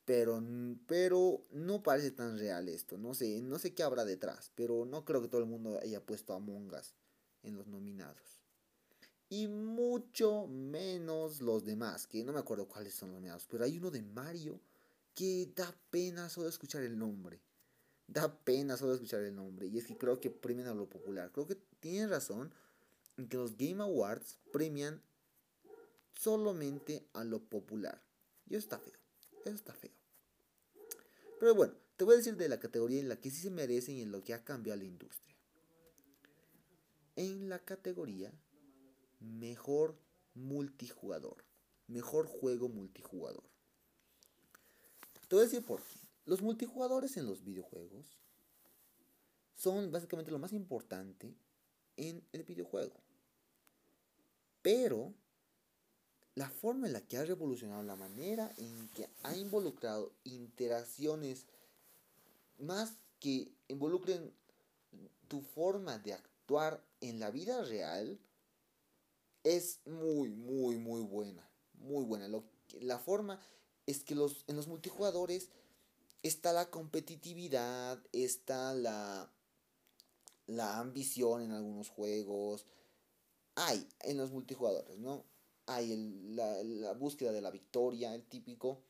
Pero, pero no parece tan real esto. No sé, no sé qué habrá detrás. Pero no creo que todo el mundo haya puesto a Mongas en los nominados. Y mucho menos los demás, que no me acuerdo cuáles son los nominados. Pero hay uno de Mario que da pena solo escuchar el nombre. Da pena solo escuchar el nombre. Y es que creo que premian a lo popular. Creo que tienen razón en que los Game Awards premian solamente a lo popular. Y eso está feo. Eso está feo. Pero bueno, te voy a decir de la categoría en la que sí se merecen y en lo que ha cambiado la industria. En la categoría mejor multijugador. Mejor juego multijugador. Te voy a decir por qué. Los multijugadores en los videojuegos son básicamente lo más importante en el videojuego. Pero la forma en la que ha revolucionado la manera en que ha involucrado interacciones más que involucren tu forma de actuar en la vida real es muy, muy, muy buena. Muy buena. la forma es que los, en los multijugadores está la competitividad, está la, la ambición en algunos juegos. Hay en los multijugadores, ¿no? hay la, búsqueda de la victoria, el típico.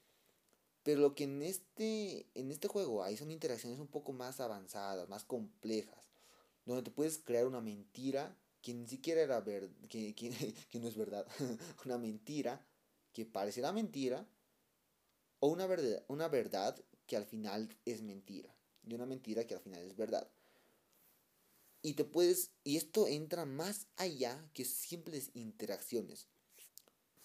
Pero lo que en este, en este juego hay son interacciones un poco más avanzadas, más complejas. Donde te puedes crear una mentira que ni siquiera era ver, que, que, no es verdad. una mentira que parecerá mentira. O una verdad, una verdad que al final es mentira. Y una mentira que al final es verdad. Y te puedes. Y esto entra más allá que simples interacciones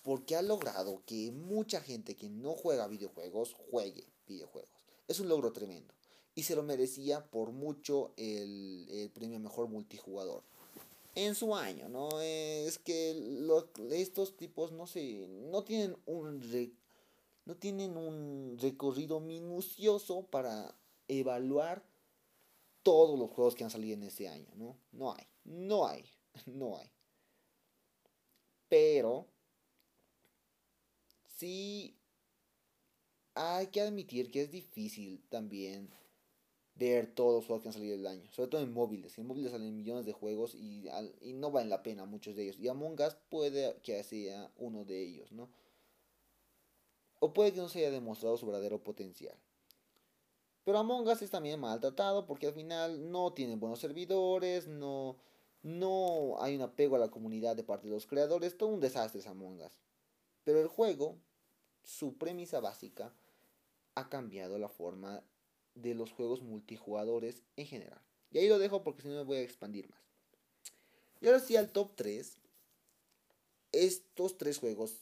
porque ha logrado que mucha gente que no juega videojuegos juegue videojuegos. Es un logro tremendo. Y se lo merecía por mucho el, premio mejor multijugador. En su año, ¿no? Es que estos tipos no se. no tienen un no tienen un recorrido minucioso para evaluar todos los juegos que han salido en ese año, ¿no? No hay, no hay, no hay. Pero sí hay que admitir que es difícil también ver todos los juegos que han salido el año, sobre todo en móviles. En móviles salen millones de juegos y, y no valen la pena muchos de ellos. Y Among Us puede que sea uno de ellos, ¿no? O puede que no se haya demostrado su verdadero potencial. Pero Among Us es también maltratado porque al final no tienen buenos servidores, no, no hay un apego a la comunidad de parte de los creadores, todo un desastre es Among Us. Pero el juego su premisa básica ha cambiado la forma de los juegos multijugadores en general. Y ahí lo dejo porque si no me voy a expandir más. Y ahora sí al top 3. Estos tres juegos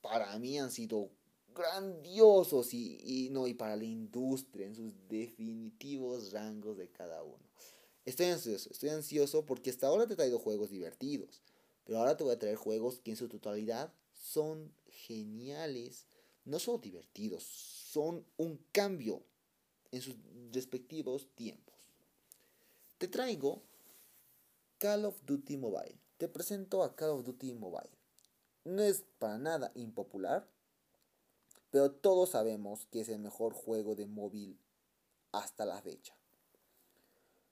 para mí han sido grandiosos y, y, no, y para la industria en sus definitivos rangos de cada uno. Estoy ansioso, estoy ansioso porque hasta ahora te he traído juegos divertidos, pero ahora te voy a traer juegos que en su totalidad son geniales no son divertidos, son un cambio en sus respectivos tiempos. Te traigo Call of Duty Mobile. Te presento a Call of Duty Mobile. No es para nada impopular, pero todos sabemos que es el mejor juego de móvil hasta la fecha.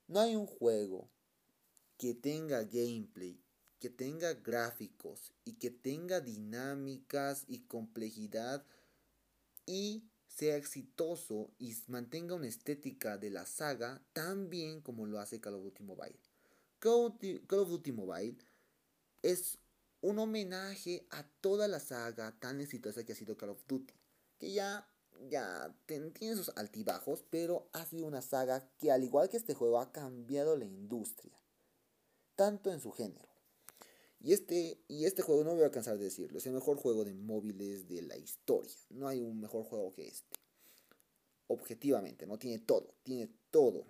No hay un juego que tenga gameplay, que tenga gráficos y que tenga dinámicas y complejidad y sea exitoso y mantenga una estética de la saga tan bien como lo hace Call of Duty Mobile. Call of Duty Mobile es un homenaje a toda la saga tan exitosa que ha sido Call of Duty, que ya ya tiene sus altibajos, pero ha sido una saga que al igual que este juego ha cambiado la industria, tanto en su género. Y este, y este juego no voy a cansar de decirlo, es el mejor juego de móviles de la historia. No hay un mejor juego que este. Objetivamente, no tiene todo, tiene todo.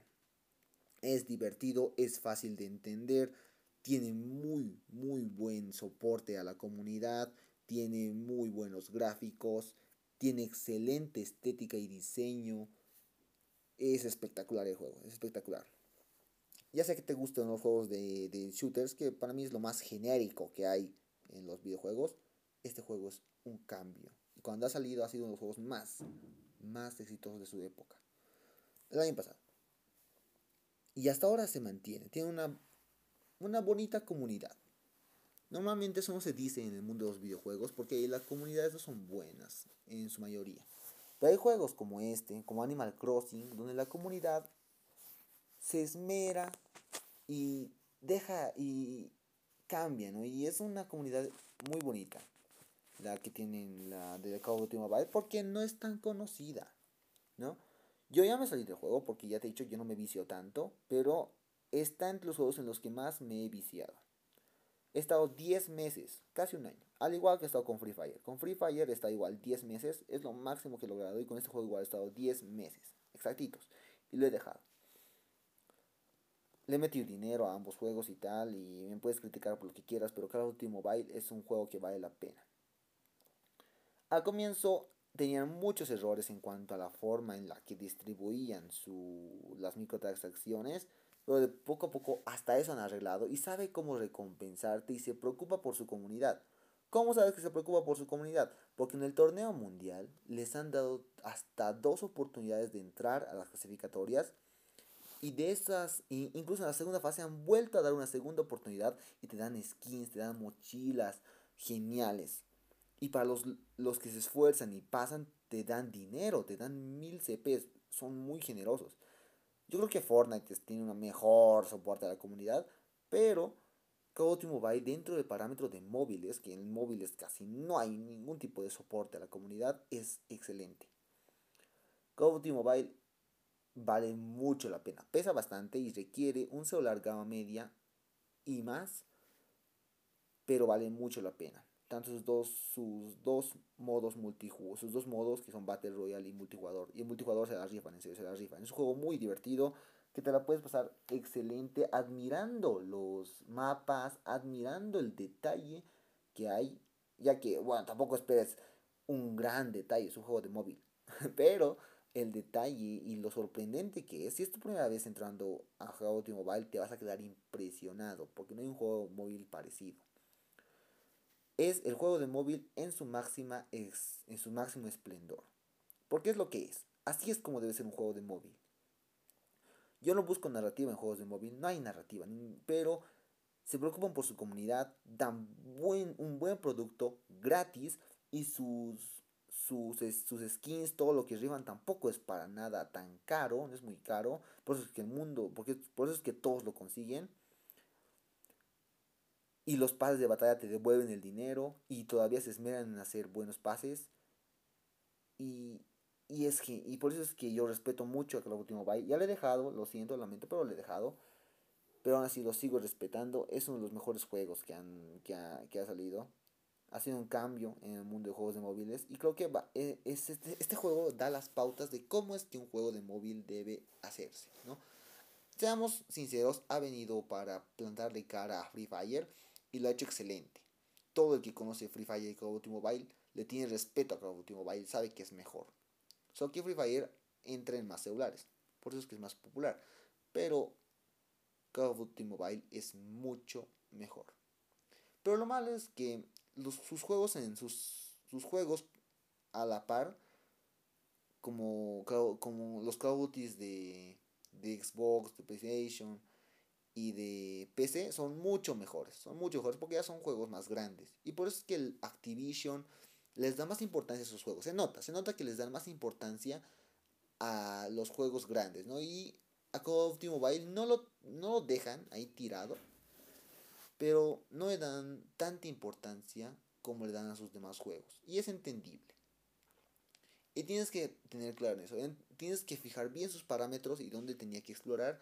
Es divertido, es fácil de entender, tiene muy, muy buen soporte a la comunidad, tiene muy buenos gráficos, tiene excelente estética y diseño. Es espectacular el juego, es espectacular. Ya sea que te gusten los juegos de, de shooters, que para mí es lo más genérico que hay en los videojuegos, este juego es un cambio. Y cuando ha salido ha sido uno de los juegos más, más exitosos de su época. El año pasado. Y hasta ahora se mantiene. Tiene una, una bonita comunidad. Normalmente eso no se dice en el mundo de los videojuegos porque las comunidades no son buenas en su mayoría. Pero hay juegos como este, como Animal Crossing, donde la comunidad se esmera y deja y cambia, ¿no? Y es una comunidad muy bonita la que tienen la de Call of Duty Mobile porque no es tan conocida, ¿no? Yo ya me salí del juego porque ya te he dicho, yo no me vicio tanto, pero está entre los juegos en los que más me he viciado. He estado 10 meses, casi un año. Al igual que he estado con Free Fire. Con Free Fire estado igual 10 meses. Es lo máximo que he logrado. Y con este juego igual he estado 10 meses. Exactitos. Y lo he dejado. Le he metido dinero a ambos juegos y tal. Y me puedes criticar por lo que quieras. Pero Call of Duty es un juego que vale la pena. Al comienzo tenían muchos errores en cuanto a la forma en la que distribuían su, las microtransacciones pero de poco a poco hasta eso han arreglado y sabe cómo recompensarte y se preocupa por su comunidad. ¿Cómo sabes que se preocupa por su comunidad? Porque en el torneo mundial les han dado hasta dos oportunidades de entrar a las clasificatorias y de esas, incluso en la segunda fase han vuelto a dar una segunda oportunidad y te dan skins, te dan mochilas geniales. Y para los, los que se esfuerzan y pasan, te dan dinero, te dan mil CPs, son muy generosos. Yo creo que Fortnite tiene un mejor soporte a la comunidad, pero Call of Mobile dentro del parámetro de móviles, que en móviles casi no hay ningún tipo de soporte a la comunidad, es excelente. Call Mobile vale mucho la pena, pesa bastante y requiere un celular gama media y más, pero vale mucho la pena tanto sus dos, sus dos modos multijugador, sus dos modos que son Battle Royale y multijugador. Y el multijugador se la rifan, en serio, se la rifan. Es un juego muy divertido que te la puedes pasar excelente admirando los mapas, admirando el detalle que hay, ya que, bueno, tampoco esperes un gran detalle, es un juego de móvil, pero el detalle y lo sorprendente que es, si es tu primera vez entrando a Call of Mobile, te vas a quedar impresionado, porque no hay un juego móvil parecido es el juego de móvil en su máxima en su máximo esplendor. Porque es lo que es. Así es como debe ser un juego de móvil. Yo no busco narrativa en juegos de móvil, no hay narrativa, pero se preocupan por su comunidad, dan buen, un buen producto gratis y sus, sus, sus skins, todo lo que rifan tampoco es para nada tan caro, no es muy caro, por eso es que el mundo, porque, por eso es que todos lo consiguen y los pases de batalla te devuelven el dinero y todavía se esmeran en hacer buenos pases. Y, y, es que, y por eso es que yo respeto mucho a Duty Mobile. Ya le he dejado, lo siento, lamento, pero le he dejado. Pero aún así lo sigo respetando. Es uno de los mejores juegos que, han, que, ha, que ha salido. Ha sido un cambio en el mundo de juegos de móviles. Y creo que va, e, es, este, este juego da las pautas de cómo es que un juego de móvil debe hacerse. ¿no? Seamos sinceros, ha venido para plantarle cara a Free Fire y lo ha hecho excelente. Todo el que conoce Free Fire y Call of Duty Mobile le tiene respeto a Call of Duty Mobile, sabe que es mejor. Solo que Free Fire entra en más celulares, por eso es que es más popular. Pero Call of Duty Mobile es mucho mejor. Pero lo malo es que sus juegos en sus, sus juegos a la par, como, como los Call of Duty de, de Xbox, de PlayStation, y de PC son mucho mejores. Son mucho mejores porque ya son juegos más grandes. Y por eso es que el Activision les da más importancia a esos juegos. Se nota, se nota que les dan más importancia a los juegos grandes, ¿no? Y a Call of Duty Mobile no lo, no lo dejan ahí tirado, pero no le dan tanta importancia como le dan a sus demás juegos. Y es entendible. Y tienes que tener claro eso. Tienes que fijar bien sus parámetros y dónde tenía que explorar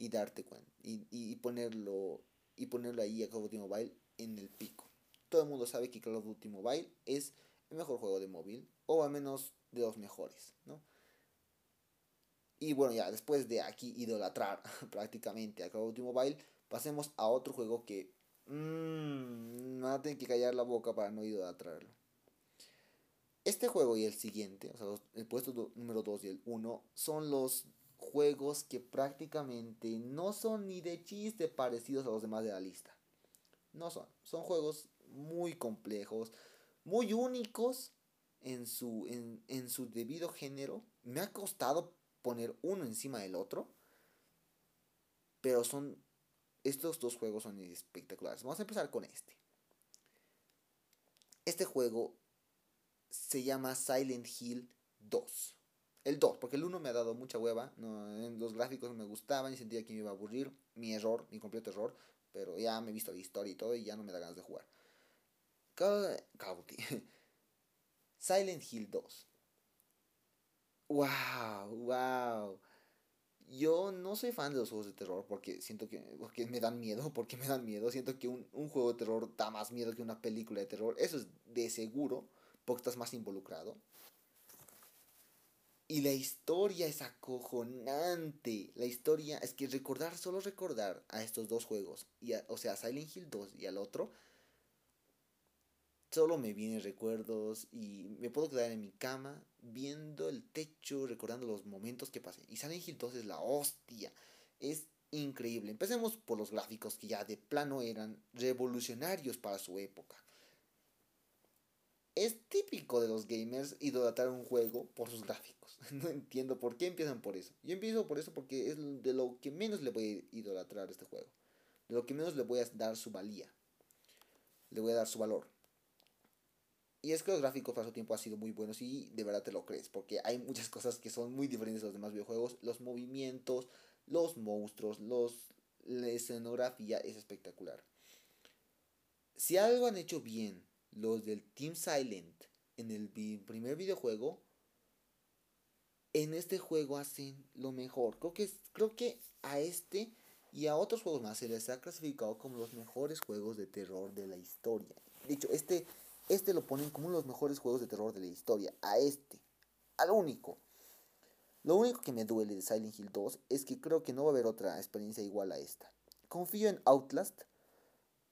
y darte cuenta. Y, y, ponerlo, y ponerlo ahí a Call of Duty Mobile en el pico. Todo el mundo sabe que Call of Duty Mobile es el mejor juego de móvil. O al menos de los mejores. ¿no? Y bueno, ya después de aquí idolatrar prácticamente a Call of Duty Mobile, pasemos a otro juego que mmm, van a que callar la boca para no idolatrarlo. Este juego y el siguiente, o sea, el puesto número 2 y el 1, son los juegos que prácticamente no son ni de chiste parecidos a los demás de la lista. No son. Son juegos muy complejos, muy únicos en su, en, en su debido género. Me ha costado poner uno encima del otro. Pero son. Estos dos juegos son espectaculares. Vamos a empezar con este. Este juego se llama Silent Hill 2. El 2, porque el 1 me ha dado mucha hueva. No, los gráficos me gustaban y sentía que me iba a aburrir. Mi error, mi completo error. Pero ya me he visto la historia y todo y ya no me da ganas de jugar. Silent Hill 2 wow, wow. Yo no soy fan de los juegos de terror porque siento que porque me dan miedo, porque me dan miedo. Siento que un, un juego de terror da más miedo que una película de terror. Eso es de seguro, porque estás más involucrado. Y la historia es acojonante. La historia es que recordar, solo recordar a estos dos juegos, y o sea, Silent Hill 2 y al otro, solo me vienen recuerdos y me puedo quedar en mi cama viendo el techo, recordando los momentos que pasé. Y Silent Hill 2 es la hostia. Es increíble. Empecemos por los gráficos que ya de plano eran revolucionarios para su época. Es típico de los gamers idolatrar un juego por sus gráficos. No entiendo por qué empiezan por eso. Yo empiezo por eso porque es de lo que menos le voy a idolatrar a este juego. De lo que menos le voy a dar su valía. Le voy a dar su valor. Y es que los gráficos para su tiempo han sido muy buenos y de verdad te lo crees, porque hay muchas cosas que son muy diferentes de los demás videojuegos. Los movimientos, los monstruos, la escenografía es espectacular. Si algo han hecho bien los del Team Silent en el primer videojuego, en este juego hacen lo mejor. Creo que, creo que a este y a otros juegos más se les ha clasificado como los mejores juegos de terror de la historia. Dicho, este este lo ponen como uno de los mejores juegos de terror de la historia. A este. Al único. Lo único que me duele de Silent Hill 2 es que creo que no va a haber otra experiencia igual a esta. Confío en Outlast,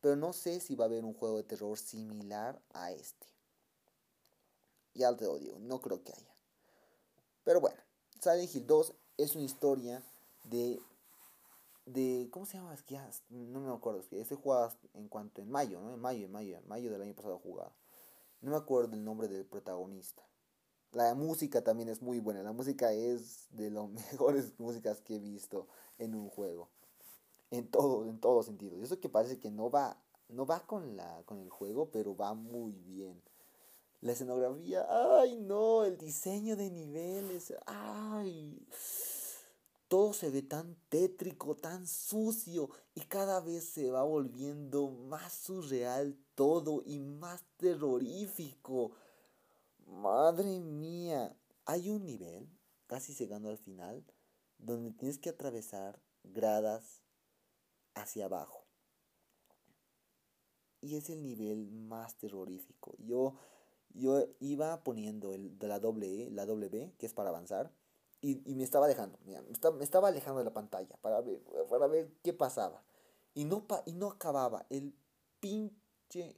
pero no sé si va a haber un juego de terror similar a este. Ya te lo digo, no creo que haya. Pero bueno, Silent Hill 2 es una historia de de ¿cómo se llama? No me acuerdo, este juega en cuanto en mayo, ¿no? En mayo, en mayo, en mayo del año pasado jugado. No me acuerdo el nombre del protagonista. La música también es muy buena. La música es de las mejores músicas que he visto en un juego. En todo, en todo sentido. Y eso que parece que no va, no va con, la, con el juego, pero va muy bien. La escenografía, ay no, el diseño de niveles, ay todo se ve tan tétrico, tan sucio y cada vez se va volviendo más surreal todo y más terrorífico. Madre mía, hay un nivel, casi llegando al final, donde tienes que atravesar gradas hacia abajo. Y es el nivel más terrorífico. Yo, yo iba poniendo el de la doble E, la doble que es para avanzar y, y me estaba dejando, me, estaba, me, estaba, alejando de la pantalla para ver, para ver qué pasaba. Y no, pa, y no acababa. El pinche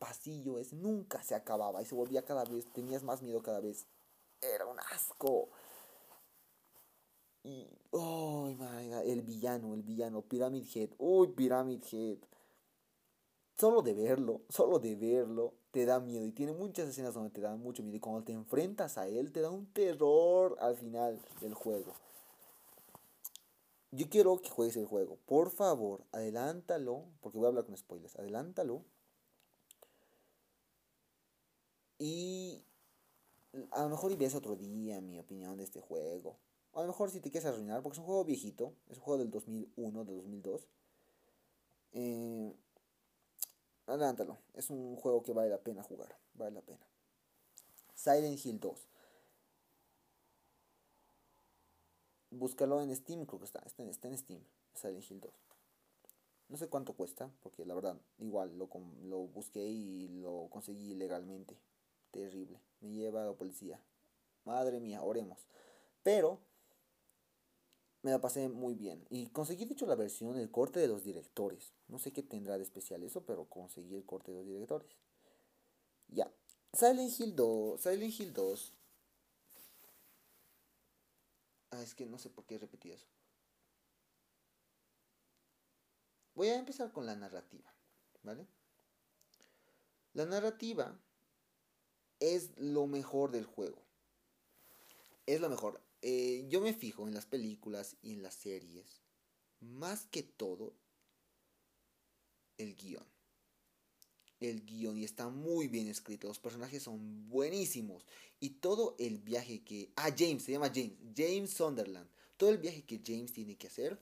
pasillo es nunca se acababa y se volvía cada vez, tenías más miedo cada vez. Era un asco. Y, oh my el villano, el villano, Pyramid Head. Uy, Pyramid Head. Solo de verlo, solo de verlo, te da miedo. Y tiene muchas escenas donde te da mucho miedo. Y cuando te enfrentas a él, te da un terror al final del juego. yo quiero que juegues el juego. Por favor, adelántalo, porque voy a hablar con spoilers. Adelántalo. Y a lo mejor y ves otro día mi opinión de este juego. A lo mejor si te quieres arruinar, porque es un juego viejito, es un juego del 2001, del 2002. Eh, adelántalo, es un juego que vale la pena jugar, vale la pena. Silent Hill 2. Búscalo en Steam, creo que está, está en, en Steam, Silent Hill 2. No sé cuánto cuesta, porque la verdad, igual lo, lo busqué y lo conseguí legalmente. Terrible. Me lleva a la policía. Madre mía, oremos. Pero me la pasé muy bien. Y conseguí, de hecho, la versión, el corte de los directores. No sé qué tendrá de especial eso, pero conseguí el corte de los directores. Ya. Silent Hill 2. Silent Hill 2. Ah, es que no sé por qué repetí eso. Voy a empezar con la narrativa, ¿vale? La narrativa es lo mejor del juego. Es lo mejor. Eh, yo me fijo en las películas y en las series. Más que todo, el guion. El guion y está muy bien escrito. Los personajes son buenísimos. Y todo el viaje que... Ah, James, se llama James. James Sunderland. Todo el viaje que James tiene que hacer.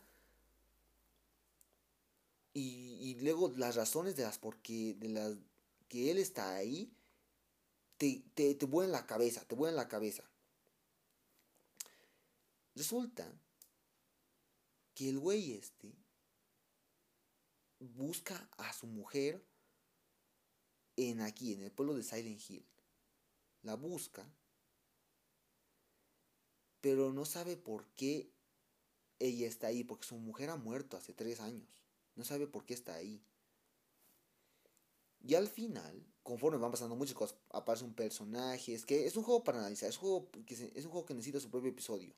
Y, luego las razones de las por qué, de las que él está ahí te, te, te la cabeza, te vuelan la cabeza. Resulta que el güey este busca a su mujer en aquí, en el pueblo de Silent Hill. La busca, pero no sabe por qué ella está ahí, porque su mujer ha muerto hace tres años. No sabe por qué está ahí. Y al final, conforme van pasando muchas cosas, aparece un personaje. Es que es un juego para analizar. Es juego que, es un juego que necesita su propio episodio.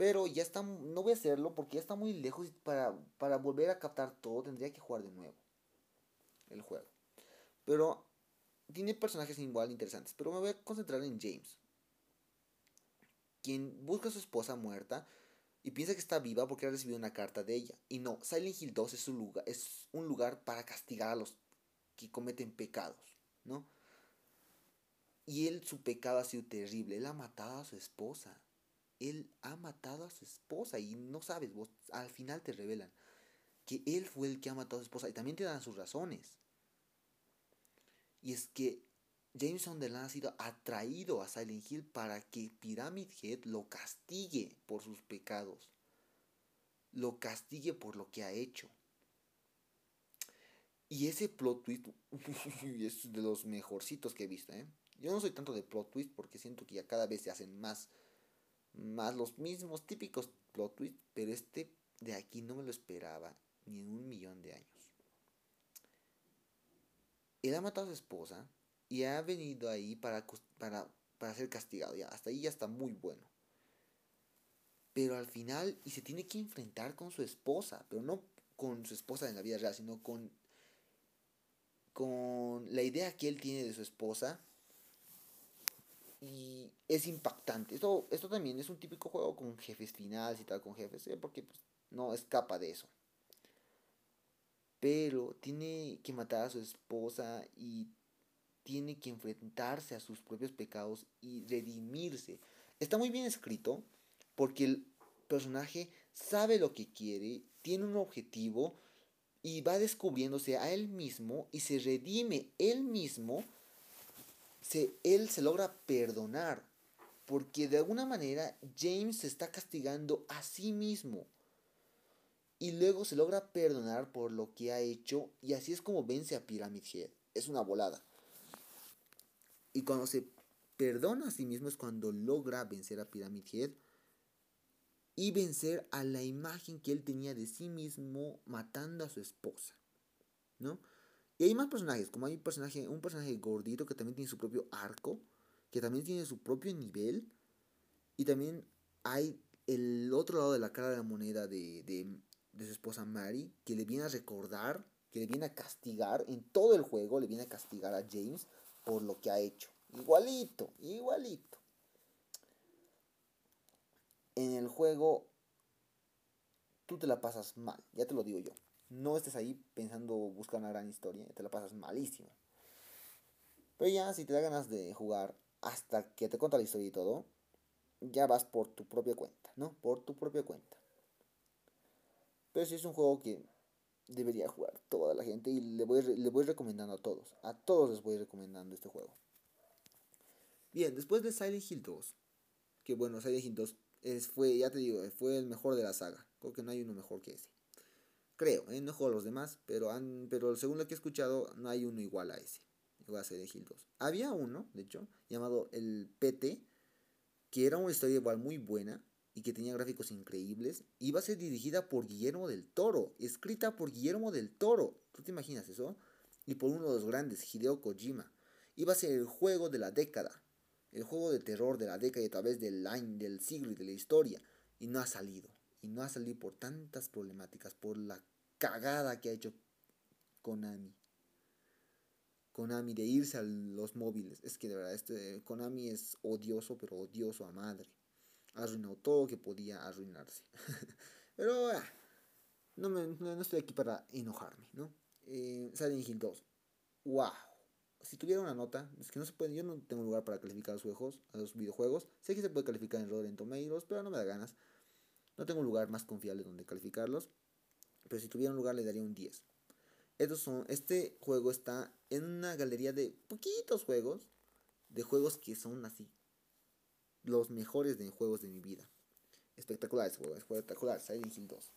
Pero ya está. No voy a hacerlo porque ya está muy lejos. Y para, para volver a captar todo, tendría que jugar de nuevo el juego. Pero tiene personajes igual interesantes. Pero me voy a concentrar en James. Quien busca a su esposa muerta y piensa que está viva porque ha recibido una carta de ella. Y no, Silent Hill 2 es un lugar, es un lugar para castigar a los que cometen pecados, ¿no? Y él, su pecado ha sido terrible. Él ha matado a su esposa. Él ha matado a su esposa. Y no sabes, vos al final te revelan que él fue el que ha matado a su esposa. Y también te dan sus razones. Y es que Jameson Delan ha sido atraído a Silent Hill para que Pyramid Head lo castigue por sus pecados. Lo castigue por lo que ha hecho. Y ese plot twist es de los mejorcitos que he visto, ¿eh? Yo no soy tanto de plot twist porque siento que ya cada vez se hacen más, más los mismos típicos plot twist, pero este de aquí no me lo esperaba ni en un millón de años. Él ha matado a su esposa y ha venido ahí para, para, para ser castigado. Ya, hasta ahí ya está muy bueno. Pero al final, y se tiene que enfrentar con su esposa, pero no con su esposa en la vida real, sino con con la idea que él tiene de su esposa. Y es impactante. Esto, esto también es un típico juego con jefes finales y tal, con jefes, ¿eh? porque pues, no escapa de eso. Pero tiene que matar a su esposa y tiene que enfrentarse a sus propios pecados y redimirse. Está muy bien escrito porque el personaje sabe lo que quiere, tiene un objetivo y va descubriéndose a él mismo y se redime él mismo, se, él se logra perdonar, porque de alguna manera James se está castigando a sí mismo. Y luego se logra perdonar por lo que ha hecho y así es como vence a Pyramid Head. Es una volada. Y cuando se perdona a sí mismo es cuando logra vencer a Pyramid Head y vencer a la imagen que él tenía de sí mismo matando a su esposa, ¿no? Y hay más personajes, como hay un personaje, un personaje gordito que también tiene su propio arco, que también tiene su propio nivel, y también hay el otro lado de la cara de la moneda de, de, de su esposa Mary, que le viene a recordar, que le viene a castigar, en todo el juego le viene a castigar a James por lo que ha hecho. Igualito, igualito en el juego tú te la pasas mal, ya te lo digo yo. No estés ahí pensando buscar una gran historia, te la pasas malísimo. Pero ya, si te da ganas de jugar hasta que te cuenta la historia y todo, ya vas por tu propia cuenta, ¿no? Por tu propia cuenta. Pero si es un juego que debería jugar toda la gente y le voy, le voy recomendando a todos. A todos les voy recomendando este juego. Bien, después de Silent Hill 2, que bueno, Silent Hill 2 es, fue, ya te digo, fue el mejor de la saga. Creo que no hay uno mejor que ese. Creo, ¿eh? no juego a los demás, pero, han, pero según lo que he escuchado, no hay uno igual a ese. Igual a Silent Hill 2. Había uno, de hecho, llamado el PT, que era una historia igual muy buena y que tenía gráficos increíbles. Iba a ser dirigida por Guillermo del Toro, escrita por Guillermo del Toro. ¿Tú te imaginas eso? Y por uno de los grandes, Hideo Kojima. Iba a ser el juego de la década el juego de terror de la década y a través del año, del siglo y de la historia. Y no ha salido. Y no ha salido por tantas problemáticas, por la cagada que ha hecho Konami. Konami de irse a los móviles. Es que de verdad, este Konami es odioso, pero odioso a madre. Ha arruinado todo que podía arruinarse. pero ah, no, me, no, estoy aquí para enojarme, ¿no? Eh, Silent Hill 2. ¡Wow! si tuviera una nota, es que no se puede, yo no tengo lugar para calificar los juegos, a los videojuegos. Sé que se puede calificar en Rotten Tomatoes, pero no me da ganas. No tengo un lugar más confiable donde calificarlos. Pero si tuviera un lugar le daría un 10. Estos son, este juego está en una galería de poquitos juegos. De juegos que son así. Los mejores de juegos de mi vida. Espectacular este juego, espectacular. Silent Hill 2.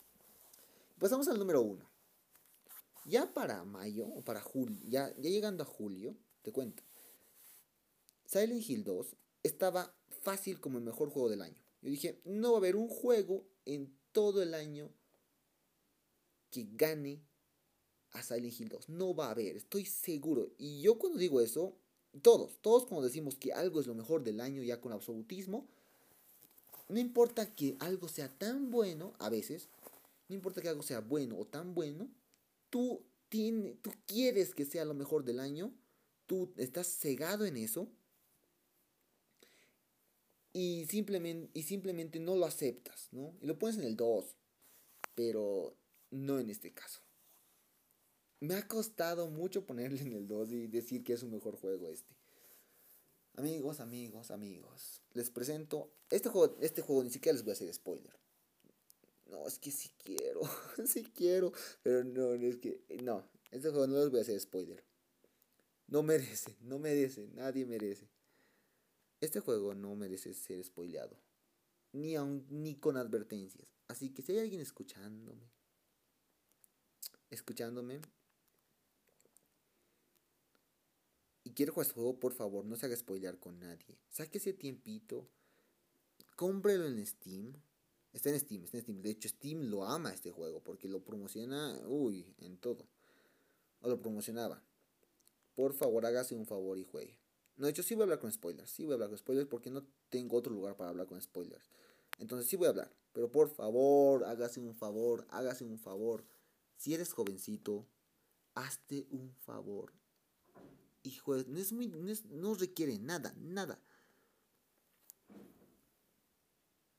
Pasamos al número 1. Ya para mayo o para julio, ya, ya llegando a julio, te cuento. Silent Hill 2 estaba fácil como el mejor juego del año. Yo dije, no va a haber un juego en todo el año que gane a Silent Hill 2. No va a haber, estoy seguro. Y yo cuando digo eso, todos, todos cuando decimos que algo es lo mejor del año ya con absolutismo, no importa que algo sea tan bueno, a veces, no importa que algo sea bueno o tan bueno, tú, tú quieres que sea lo mejor del año, tú estás cegado en eso y simplemente, y simplemente no lo aceptas, ¿no? Y lo pones en el 2, pero no en este caso. Me ha costado mucho ponerle en el 2 y decir que es un mejor juego este. Amigos, amigos, amigos, les presento este juego, este juego ni siquiera les voy a hacer spoiler. No, es que sí quiero, sí quiero, pero no, es que, no, este juego no les voy a hacer spoiler. No merece, no merece, nadie merece. Este juego no merece ser spoileado, ni, ni con advertencias. Así que si hay alguien escuchándome, escuchándome, y quiere jugar este juego, por favor, no se haga spoilear con nadie. Saque ese tiempito, cómprelo en Steam Está en Steam, está en Steam. De hecho, Steam lo ama este juego porque lo promociona, uy, en todo. O lo promocionaba. Por favor, hágase un favor y juegue. No, de hecho, sí voy a hablar con spoilers. Sí voy a hablar con spoilers porque no tengo otro lugar para hablar con spoilers. Entonces sí voy a hablar. Pero por favor, hágase un favor, hágase un favor. Si eres jovencito, hazte un favor. Y juegue. No, es muy, no, no requiere nada, nada.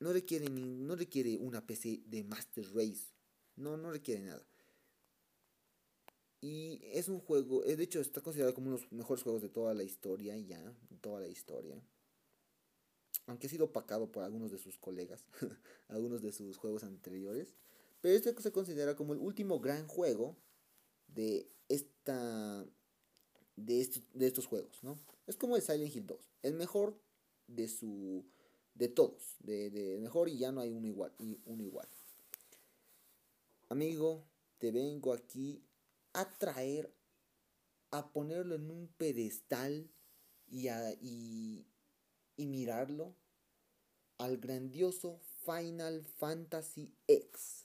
No requiere, ni, no requiere una PC de Master Race. No, no requiere nada. Y es un juego, eh, de hecho está considerado como uno de los mejores juegos de toda la historia, ya, toda la historia. Aunque ha sido opacado por algunos de sus colegas, algunos de sus juegos anteriores. Pero este se considera como el último gran juego de esta de, de estos juegos, ¿no? Es como el Silent Hill 2, el mejor de su de todos, de, de, mejor y ya no hay uno igual, y uno igual. Amigo, te vengo aquí a traer, a ponerlo en un pedestal y, a, y, y mirarlo al grandioso Final Fantasy X.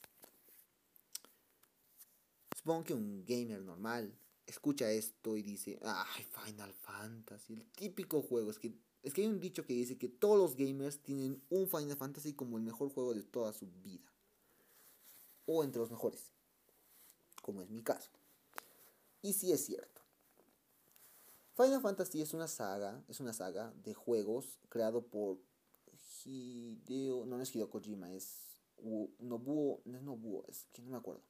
Supongo que un gamer normal escucha esto y dice, ay, Final Fantasy, el típico juego, es que es que hay un dicho que dice que todos los gamers tienen un Final Fantasy como el mejor juego de toda su vida. O entre los mejores. Como es mi caso. Y sí es cierto. Final Fantasy es una saga, es una saga de juegos creado por Hideo, no, no es Hideo Kojima, es Nobuo, no es Nobuo, es que no me acuerdo.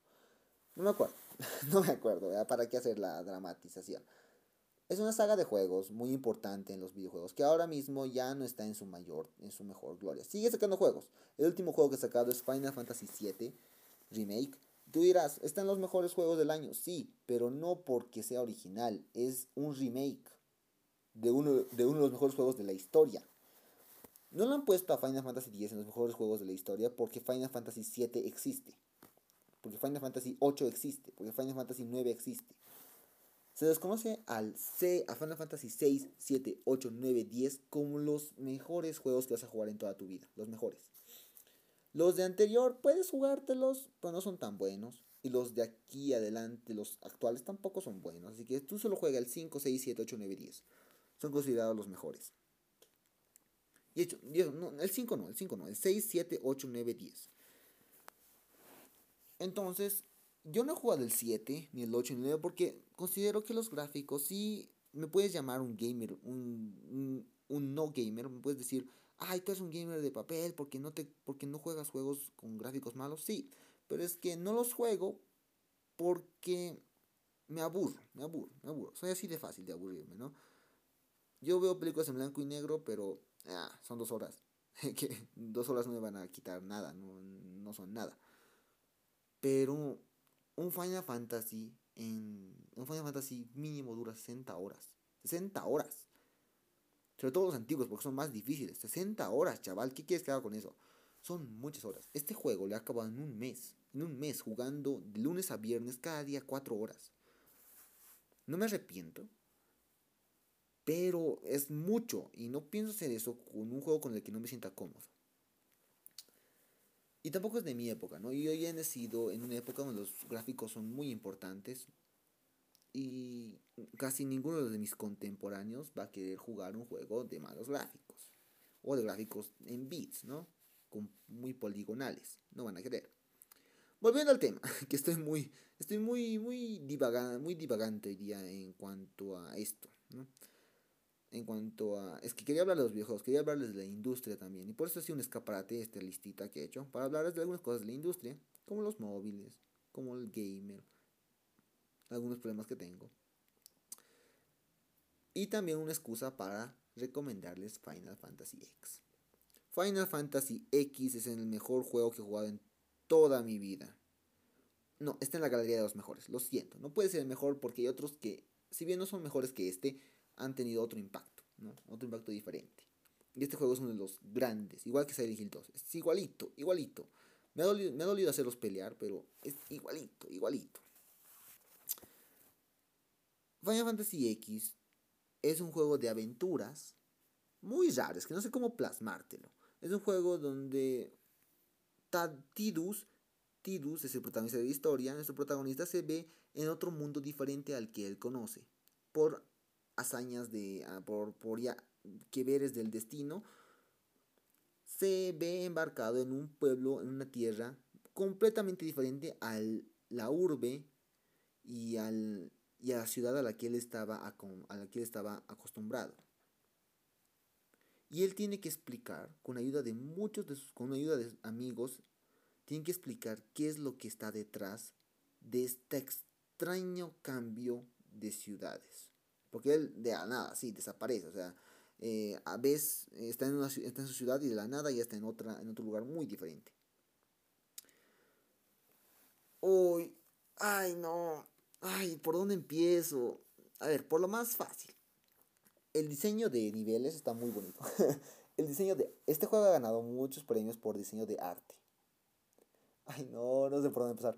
No me acuerdo, no me acuerdo, ¿para qué hacer la dramatización? Es una saga de juegos muy importante en los videojuegos que ahora mismo ya no está en su mayor, en su mejor gloria. Sigue sacando juegos. El último juego que ha sacado es Final Fantasy VII Remake. Tú dirás, ¿están los mejores juegos del año? Sí, pero no porque sea original, es un remake de uno de, uno de los mejores juegos de la historia. No lo han puesto a Final Fantasy X en los mejores juegos de la historia porque Final Fantasy VII existe. Porque Final Fantasy VIII existe. Porque Final Fantasy IX existe. Se desconoce al C, a Final Fantasy 6, 7, 8, 9, 10 como los mejores juegos que vas a jugar en toda tu vida. Los mejores. Los de anterior puedes jugártelos, pero no son tan buenos. Y los de aquí adelante, los actuales, tampoco son buenos. Así que tú solo juega el 5, 6, 7, 8, 9, 10. Son considerados los mejores. Y hecho, no, el 5 no, el 5 no, el 6, 7, 8, 9, 10. Entonces, yo no he jugado el 7, ni el 8, ni el 9, porque considero que los gráficos sí me puedes llamar un gamer, un, un, no gamer, me puedes decir, ay, tú eres un gamer de papel porque no, te, porque no juegas juegos con gráficos malos, sí, pero es que no los juego porque me aburro, me aburro, me aburro, soy así de fácil de aburrirme, ¿no? Yo veo películas en blanco y negro, pero ah, son dos horas, que dos horas no me van a quitar nada, no, no son nada. Pero un Final Fantasy en un Final Fantasy mínimo dura 60 horas. 60 horas. Sobre todo los antiguos porque son más difíciles. 60 horas, chaval. ¿Qué quieres que haga con eso? Son muchas horas. Este juego le ha acabado en un mes. En un mes jugando de lunes a viernes cada día 4 horas. No me arrepiento. Pero es mucho. Y no pienso hacer eso con un juego con el que no me sienta cómodo. Y tampoco es de mi época, ¿no? Yo ya he nacido en una época donde los gráficos son muy importantes y casi ninguno de mis contemporáneos va a querer jugar un juego de malos gráficos o de gráficos en bits, ¿no? Con muy poligonales, no van a querer. Volviendo al tema, que estoy muy estoy muy muy divagante, muy divagante hoy día en cuanto a esto, ¿no? En cuanto a... Es que quería hablar de los videojuegos, quería hablarles de la industria también. Y por eso sido un escaparate esta listita que he hecho. Para hablarles de algunas cosas de la industria. Como los móviles, como el gamer. Algunos problemas que tengo. Y también una excusa para recomendarles Final Fantasy X. Final Fantasy X es el mejor juego que he jugado en toda mi vida. No, está en la galería de los mejores. Lo siento. No puede ser el mejor porque hay otros que, si bien no son mejores que este, han tenido otro impacto, ¿no? Otro impacto diferente. Y este juego es uno de los grandes, igual que Silent Hill 2. Es igualito, igualito. Me ha, dolido, me ha dolido hacerlos pelear, pero es igualito, igualito. Final Fantasy X es un juego de aventuras muy raro, es que no sé cómo plasmártelo. Es un juego donde Tidus, Tidus es el protagonista de la historia, nuestro protagonista se ve en otro mundo diferente al que él conoce, por hazañas de, ah, por, por ya, que veres del destino, se ve embarcado en un pueblo, en una tierra completamente diferente a la urbe y, al, y a la ciudad a la que él estaba, a la que él estaba acostumbrado. Y él tiene que explicar, con ayuda de muchos de sus, con ayuda de amigos, tiene que explicar qué es lo que está detrás de este extraño cambio de ciudades. Porque él de la nada, sí, desaparece. O sea, eh, a veces está en, una, está en su ciudad y de la nada ya está en, otra, en otro lugar muy diferente. Uy, ay no, ay, ¿por dónde empiezo? A ver, por lo más fácil. El diseño de niveles está muy bonito. el diseño de... Este juego ha ganado muchos premios por diseño de arte. Ay no, no sé por dónde empezar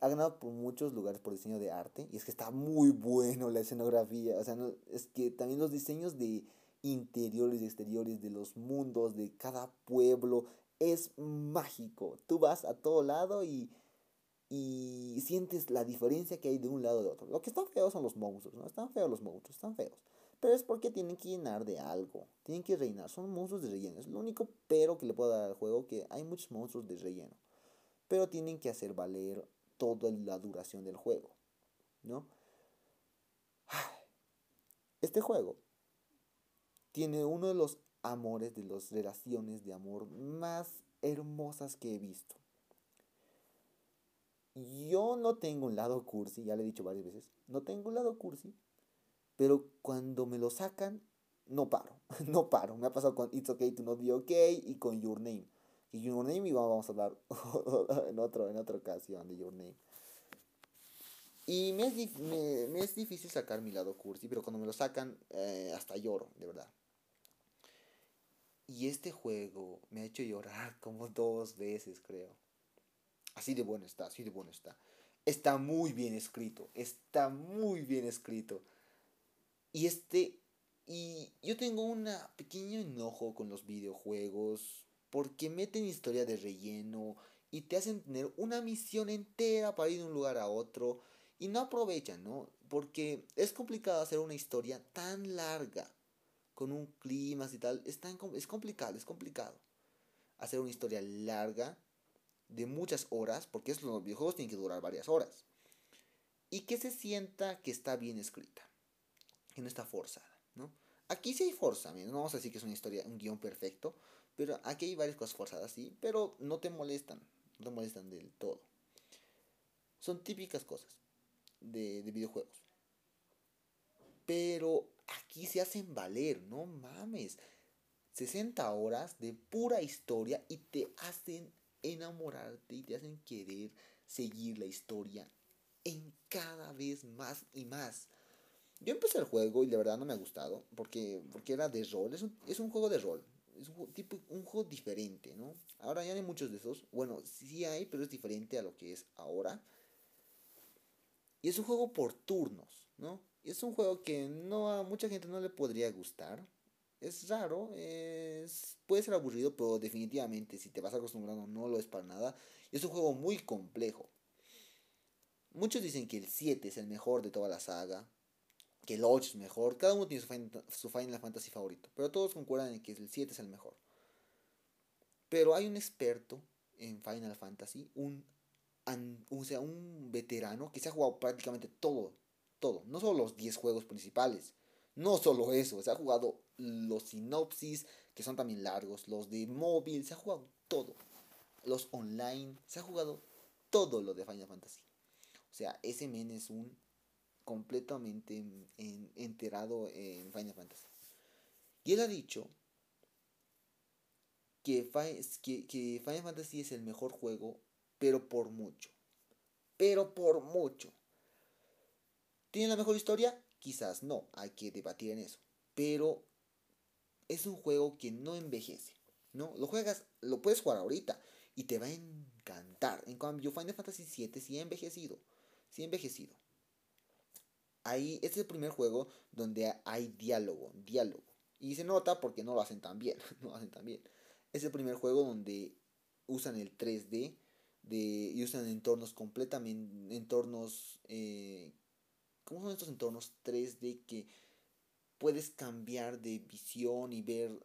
ha ganado por muchos lugares por diseño de arte y es que está muy bueno la escenografía, o sea, es que también los diseños de interiores y exteriores de los mundos de cada pueblo es mágico. Tú vas a todo lado y, y sientes la diferencia que hay de un lado de otro. Lo que está feo son los monstruos, ¿no? Están feos los monstruos, están feos. Pero es porque tienen que llenar de algo. Tienen que reinar. Son monstruos de relleno. Es lo único pero que le puedo dar al juego que hay muchos monstruos de relleno. Pero tienen que hacer valer toda la duración del juego, ¿no? Este juego tiene uno de los amores, de las relaciones de amor más hermosas que he visto. Yo no tengo un lado cursi, ya le he dicho varias veces, no tengo un lado cursi, pero cuando me lo sacan, no paro, no paro. Me ha pasado con It's Okay to Not Be Okay y con Your Name. Y Your Name y vamos a hablar en, otro, en otra ocasión de Your Name. Y me es, me, es difícil sacar mi lado cursi, pero cuando me lo sacan, eh, hasta lloro, de verdad. Y este juego me ha hecho llorar como dos veces, creo. Así de bueno está, así de bueno está. Está muy bien escrito, está muy bien escrito. Y este y yo tengo un pequeño enojo con los videojuegos porque meten historia de relleno y te hacen tener una misión entera para ir de un lugar a otro y no aprovechan, ¿no? Porque es complicado hacer una historia tan larga con un clima y tal. Es, tan, es complicado, es complicado. Hacer una historia larga de muchas horas, porque los videojuegos tienen que durar varias horas. Y que se sienta que está bien escrita, que no está forzada. ¿no? Aquí sí hay forza, no vamos a decir que es una historia, un guion perfecto, pero aquí hay varias cosas forzadas, sí, pero no te molestan, no te molestan del todo. Son típicas cosas de, de videojuegos. Pero aquí se hacen valer, no mames. 60 horas de pura historia y te hacen enamorarte y te hacen querer seguir la historia en cada vez más y más. Yo empecé el juego y de verdad no me ha gustado porque, porque era de rol, es un, es un juego de rol, es un, tipo, un juego diferente, ¿no? Ahora ya no hay muchos de esos, bueno, sí hay, pero es diferente a lo que es ahora. Y es un juego por turnos, ¿no? Es un juego que no a mucha gente no le podría gustar. Es raro, es, puede ser aburrido, pero definitivamente si te vas acostumbrando no lo es para nada. Es un juego muy complejo. Muchos dicen que el 7 es el mejor de toda la saga que el 8 es mejor. Cada uno tiene su Final, Fantasy favorito. Pero todos concuerdan en que el 7 es el mejor. Pero hay un experto en Final Fantasy, un, o sea, un veterano que se ha jugado prácticamente todo. Todo. No solo los 10 juegos principales. No solo eso. Se ha jugado los sinopsis, que son también largos. Los de móvil. Se ha jugado todo. Los online. Se ha jugado todo lo de Final Fantasy. O sea, ese men es un completamente enterado en Final Fantasy. Y él ha dicho que, que, Final Fantasy es el mejor juego, pero por mucho. Pero por mucho. ¿Tiene la mejor historia? Quizás no, hay que debatir en eso. Pero es un juego que no envejece. ¿no? Lo juegas, lo puedes jugar ahorita y te va a encantar. En cambio, Final Fantasy VII sí ha envejecido. Sí ha envejecido ahí, es el primer juego donde hay diálogo, diálogo. Y se nota porque no lo hacen tan bien, no lo hacen tan. Es el primer juego donde usan el 3D de, y usan entornos completamente, entornos, eh, ¿cómo son estos entornos 3D que puedes cambiar de visión y ver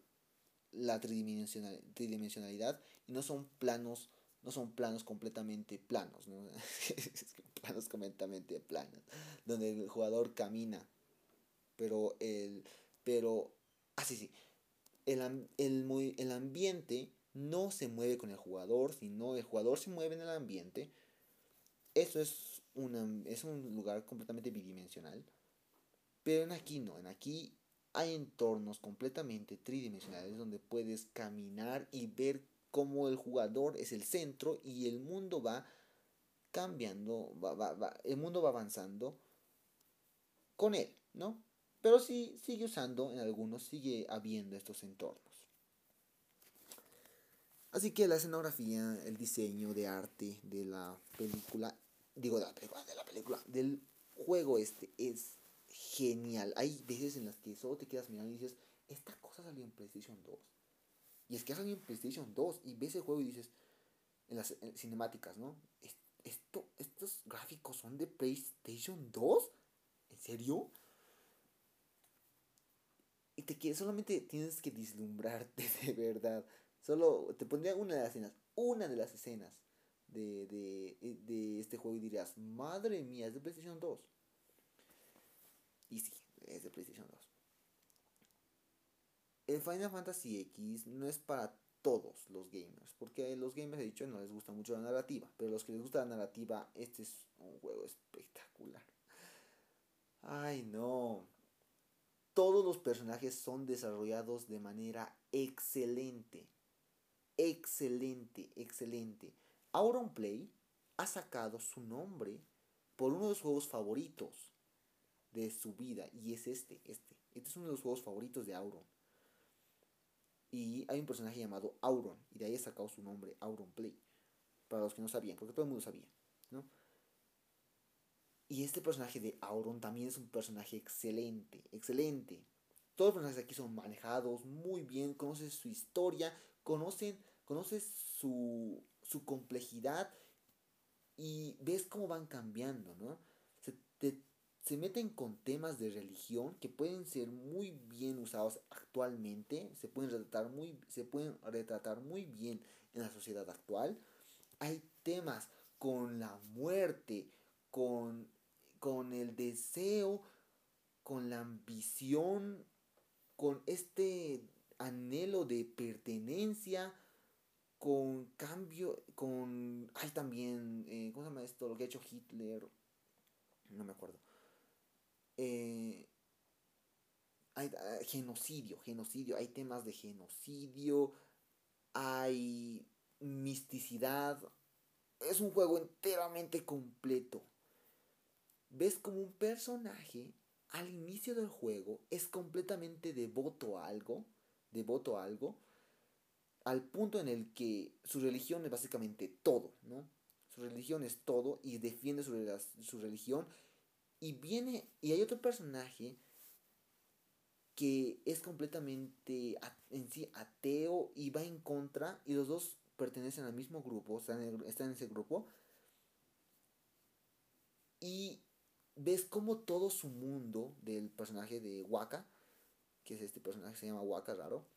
la tridimensionalidad y no son planos no son planos completamente planos, ¿no? planos completamente planos, donde el jugador camina, pero el, pero, ah, sí, sí, el, el, el ambiente no se mueve con el jugador, sino el jugador se mueve en el ambiente. Eso es, una, es un lugar completamente bidimensional. Pero en aquí no, en aquí hay entornos completamente tridimensionales donde puedes caminar y ver como el jugador es el centro y el mundo va cambiando, va, el mundo va avanzando con él, ¿no? Pero sí sigue usando, en algunos sigue habiendo estos entornos. Así que la escenografía, el diseño de arte de la película, digo de la película, de la película, del juego este es genial. Hay veces en las que solo te quedas mirando y dices, esta cosa salió en PlayStation 2. Y es que salido en PlayStation 2 y ves el juego y dices, en las cinemáticas, ¿no? Esto, ¿Estos gráficos son de PlayStation 2? ¿En serio? Y te quieres, solamente tienes que deslumbrarte de verdad. Solo te pondría una de las escenas, una de las escenas de, de, de este juego y dirías, madre mía, es de PlayStation 2. Y sí, es de PlayStation 2 el Final Fantasy X no es para todos los gamers, porque los gamers he dicho no les gusta mucho la narrativa, pero los que les gusta la narrativa, este es un juego espectacular. Ay, no. Todos los personajes son desarrollados de manera excelente. Excelente, excelente. Auron Play ha sacado su nombre por uno de los juegos favoritos de su vida y es este, este. Este es uno de los juegos favoritos de Auron. Y hay un personaje llamado Auron, y de ahí ha sacado su nombre, Auron Play. Para los que no sabían, porque todo el mundo sabía, ¿no? Y este personaje de Auron también es un personaje excelente, excelente. Todos los personajes aquí son manejados muy bien, conoces su historia, conocen, conoces su, su complejidad y ves cómo van cambiando, ¿no? Se, te, se meten con temas de religión que pueden ser muy bien usados actualmente, se pueden retratar muy, se pueden retratar muy bien en la sociedad actual. Hay temas con la muerte, con, con el deseo, con la ambición, con este anhelo de pertenencia, con cambio, con... Hay también, eh, ¿cómo se llama esto? Lo que ha hecho Hitler, no me acuerdo eh, hay, ah, genocidio, genocidio, hay temas de genocidio, hay misticidad. Es un juego enteramente completo. Ves como un personaje al inicio del juego es completamente devoto a algo, devoto a algo, al punto en el que su religión es básicamente todo, ¿no? Su religión es todo y defiende su, su religión y viene, y hay otro personaje que es completamente en sí ateo y va en contra, y los dos pertenecen al mismo grupo, están en, están en ese grupo. Y ves como todo su mundo del personaje de Waka, que es este personaje que se llama Waka raro,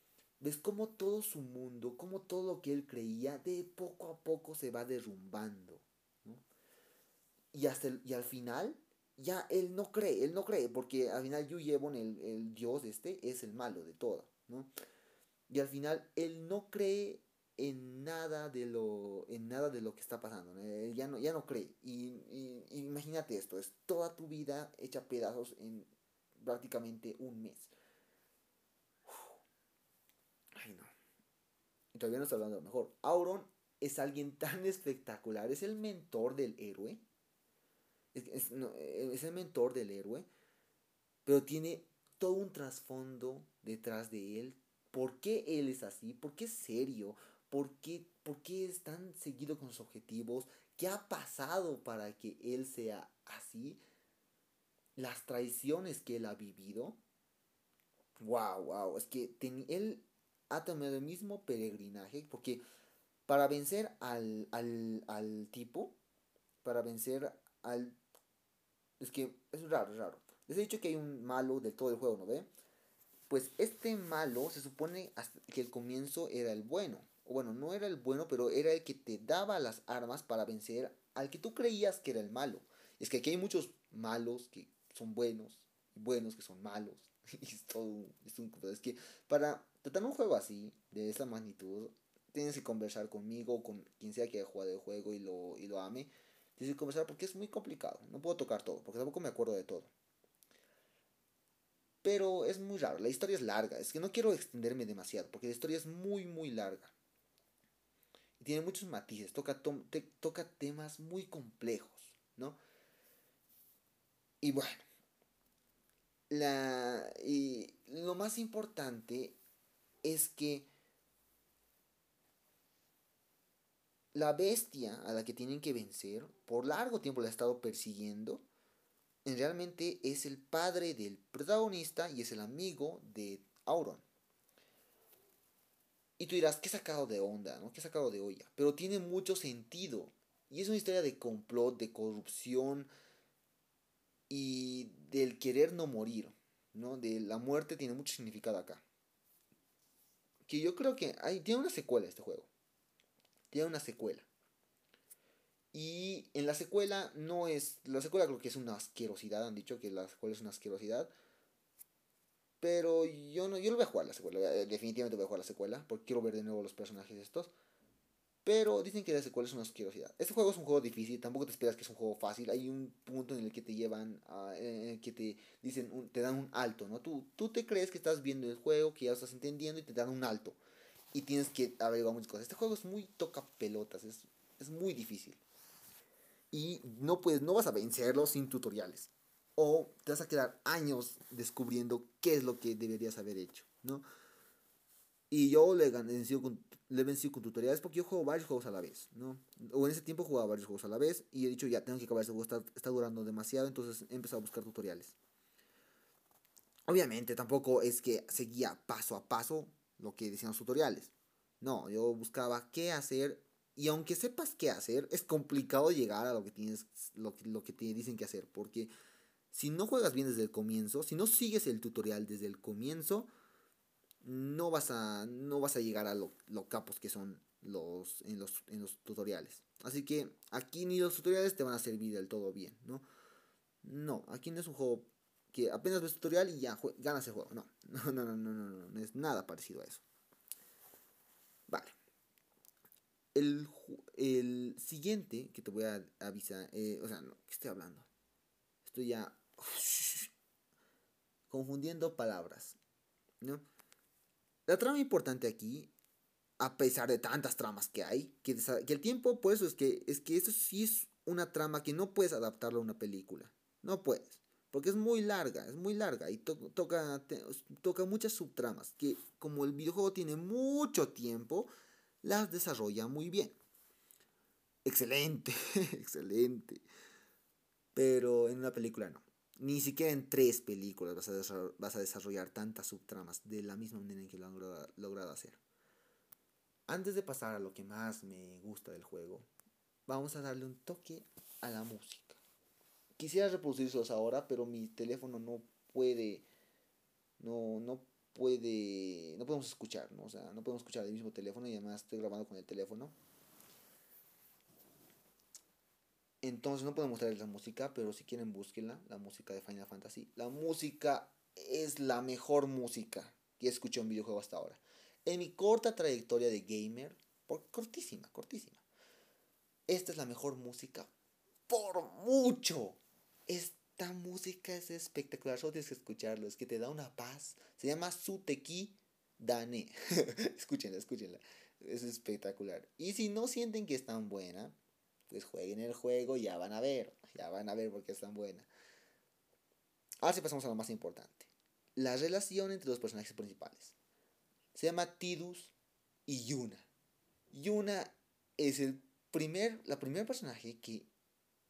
ves como todo su mundo, como todo lo que él creía, de poco a poco se va derrumbando. Y, hasta y al final ya él no cree, él no cree, porque al final Yu Yevon, el, el dios este, es el malo de todo, ¿no? Y al final él no cree en nada de lo, en nada de lo que está pasando, él ya no, ya no cree. Y, imagínate esto, es toda tu vida hecha pedazos en prácticamente un mes. Ay no. Y todavía no está hablando mejor. Auron es alguien tan espectacular, es el mentor del héroe es, el mentor del héroe, pero tiene todo un trasfondo detrás de él. ¿Por qué él es así? ¿Por qué es serio? ¿Por qué, ¿Por qué es tan seguido con sus objetivos? ¿Qué ha pasado para que él sea así? Las traiciones que él ha vivido. Wow, wow. Es que él ha tomado el mismo peregrinaje. Porque para vencer al, al, al tipo, para vencer al es que es raro, es raro. Les he dicho que hay un malo de todo el juego, ¿no ve? Pues este malo se supone que el comienzo era el bueno. Bueno, no era el bueno, pero era el que te daba las armas para vencer al que tú creías que era el malo. Es que aquí hay muchos malos que son buenos, buenos que son malos. Y es todo, es, un, es que para tratar un juego así, de esa magnitud, tienes que conversar conmigo, con quien sea que haya jugado el juego y lo, y lo ame. Que conversar porque es muy complicado. No puedo tocar todo, porque tampoco me acuerdo de todo. Pero es muy raro. La historia es larga. Es que no quiero extenderme demasiado, porque la historia es muy, muy larga. Y tiene muchos matices. Toca, toca temas muy complejos, ¿no? Y bueno. La, y lo más importante es que la bestia a la que tienen que vencer, por largo tiempo la ha estado persiguiendo, realmente es el padre del protagonista y es el amigo de Auron. Y tú dirás, ¿qué sacado de onda? ¿no? ¿Qué sacado de olla? Pero tiene mucho sentido. Y es una historia de complot, de corrupción y del querer no morir. ¿no? De la muerte tiene mucho significado acá. Que yo creo que hay, tiene una secuela este juego tiene una secuela. Y en la secuela no es. La secuela creo que es una asquerosidad. Han dicho que la secuela es una asquerosidad. Pero yo no, yo lo voy a jugar la secuela. eh, Definitivamente voy a jugar la secuela. Porque quiero ver de nuevo los personajes estos. Pero dicen que la secuela es una asquerosidad. Este juego es un juego difícil. Tampoco te esperas que es un juego fácil. Hay un punto en el que te llevan. A, en el que te dicen. un- te dan un alto, ¿no? Tú, tú te crees que estás viendo el juego. Que ya lo estás entendiendo. Y te dan un alto. Y tienes que averiguar muchas cosas. Este juego es muy toca pelotas. Es, es muy difícil. Y no puedes, no vas a vencerlo sin tutoriales. O te vas a quedar años descubriendo qué es lo que deberías haber hecho, ¿no? Y yo le, gané, vencido con, le he vencido con tutoriales porque yo juego varios juegos a la vez, ¿no? O en ese tiempo jugaba varios juegos a la vez y he dicho, ya, tengo que acabar este juego, está, está durando demasiado, entonces he empezado a buscar tutoriales. Obviamente tampoco es que seguía paso a paso lo que decían los tutoriales. No, yo buscaba qué hacer y aunque sepas qué hacer, es complicado llegar a lo que tienes, lo, lo que te dicen que hacer. Porque si no juegas bien desde el comienzo, si no sigues el tutorial desde el comienzo, no vas a, no vas a llegar a lo, lo capos que son los en, los en los tutoriales. Así que aquí ni los tutoriales te van a servir del todo bien, ¿no? No, aquí no es un juego que apenas ves tutorial y ya ganas el juego. No, no, no, no, no, no, no, no es nada parecido a eso. Vale. El, el siguiente que te voy a avisar, eh, o sea, no, ¿qué estoy hablando? Estoy ya confundiendo palabras, ¿no? La trama importante aquí, a pesar de tantas tramas que hay, que el tiempo, por eso es que, es que eso sí es una trama que no puedes adaptarlo a una película, no puedes, porque es muy larga, es muy larga y to- toca, toca muchas subtramas, que como el videojuego tiene mucho tiempo, las desarrolla muy bien. Excelente, excelente. Pero en una película no. Ni siquiera en tres películas vas a, vas a desarrollar tantas subtramas de la misma manera en que lo han logrado, logrado hacer. Antes de pasar a lo que más me gusta del juego, vamos a darle un toque a la música. Quisiera reproducirlos ahora, pero mi teléfono no puede. No, no puede. No podemos escuchar, ¿no? O sea, no podemos escuchar el mismo teléfono y además estoy grabando con el teléfono. Entonces no puedo mostrarles la música, pero si quieren búsquenla, la música de Final Fantasy. La música es la mejor música que he escuchado en videojuego hasta ahora. En mi corta trayectoria de gamer, por cortísima, cortísima. Esta es la mejor música por mucho. Esta música es espectacular, solo tienes que escucharlo, es que te da una paz. Se llama Suteki Dane. escúchenla, escúchenla. Es espectacular. Y si no sienten que es tan buena, pues jueguen el juego y ya van a ver. Ya van a ver por qué es tan buena. Ahora sí pasamos a lo más importante. La relación entre los personajes principales. Se llama Tidus y Yuna. Yuna es el primer, la primer personaje que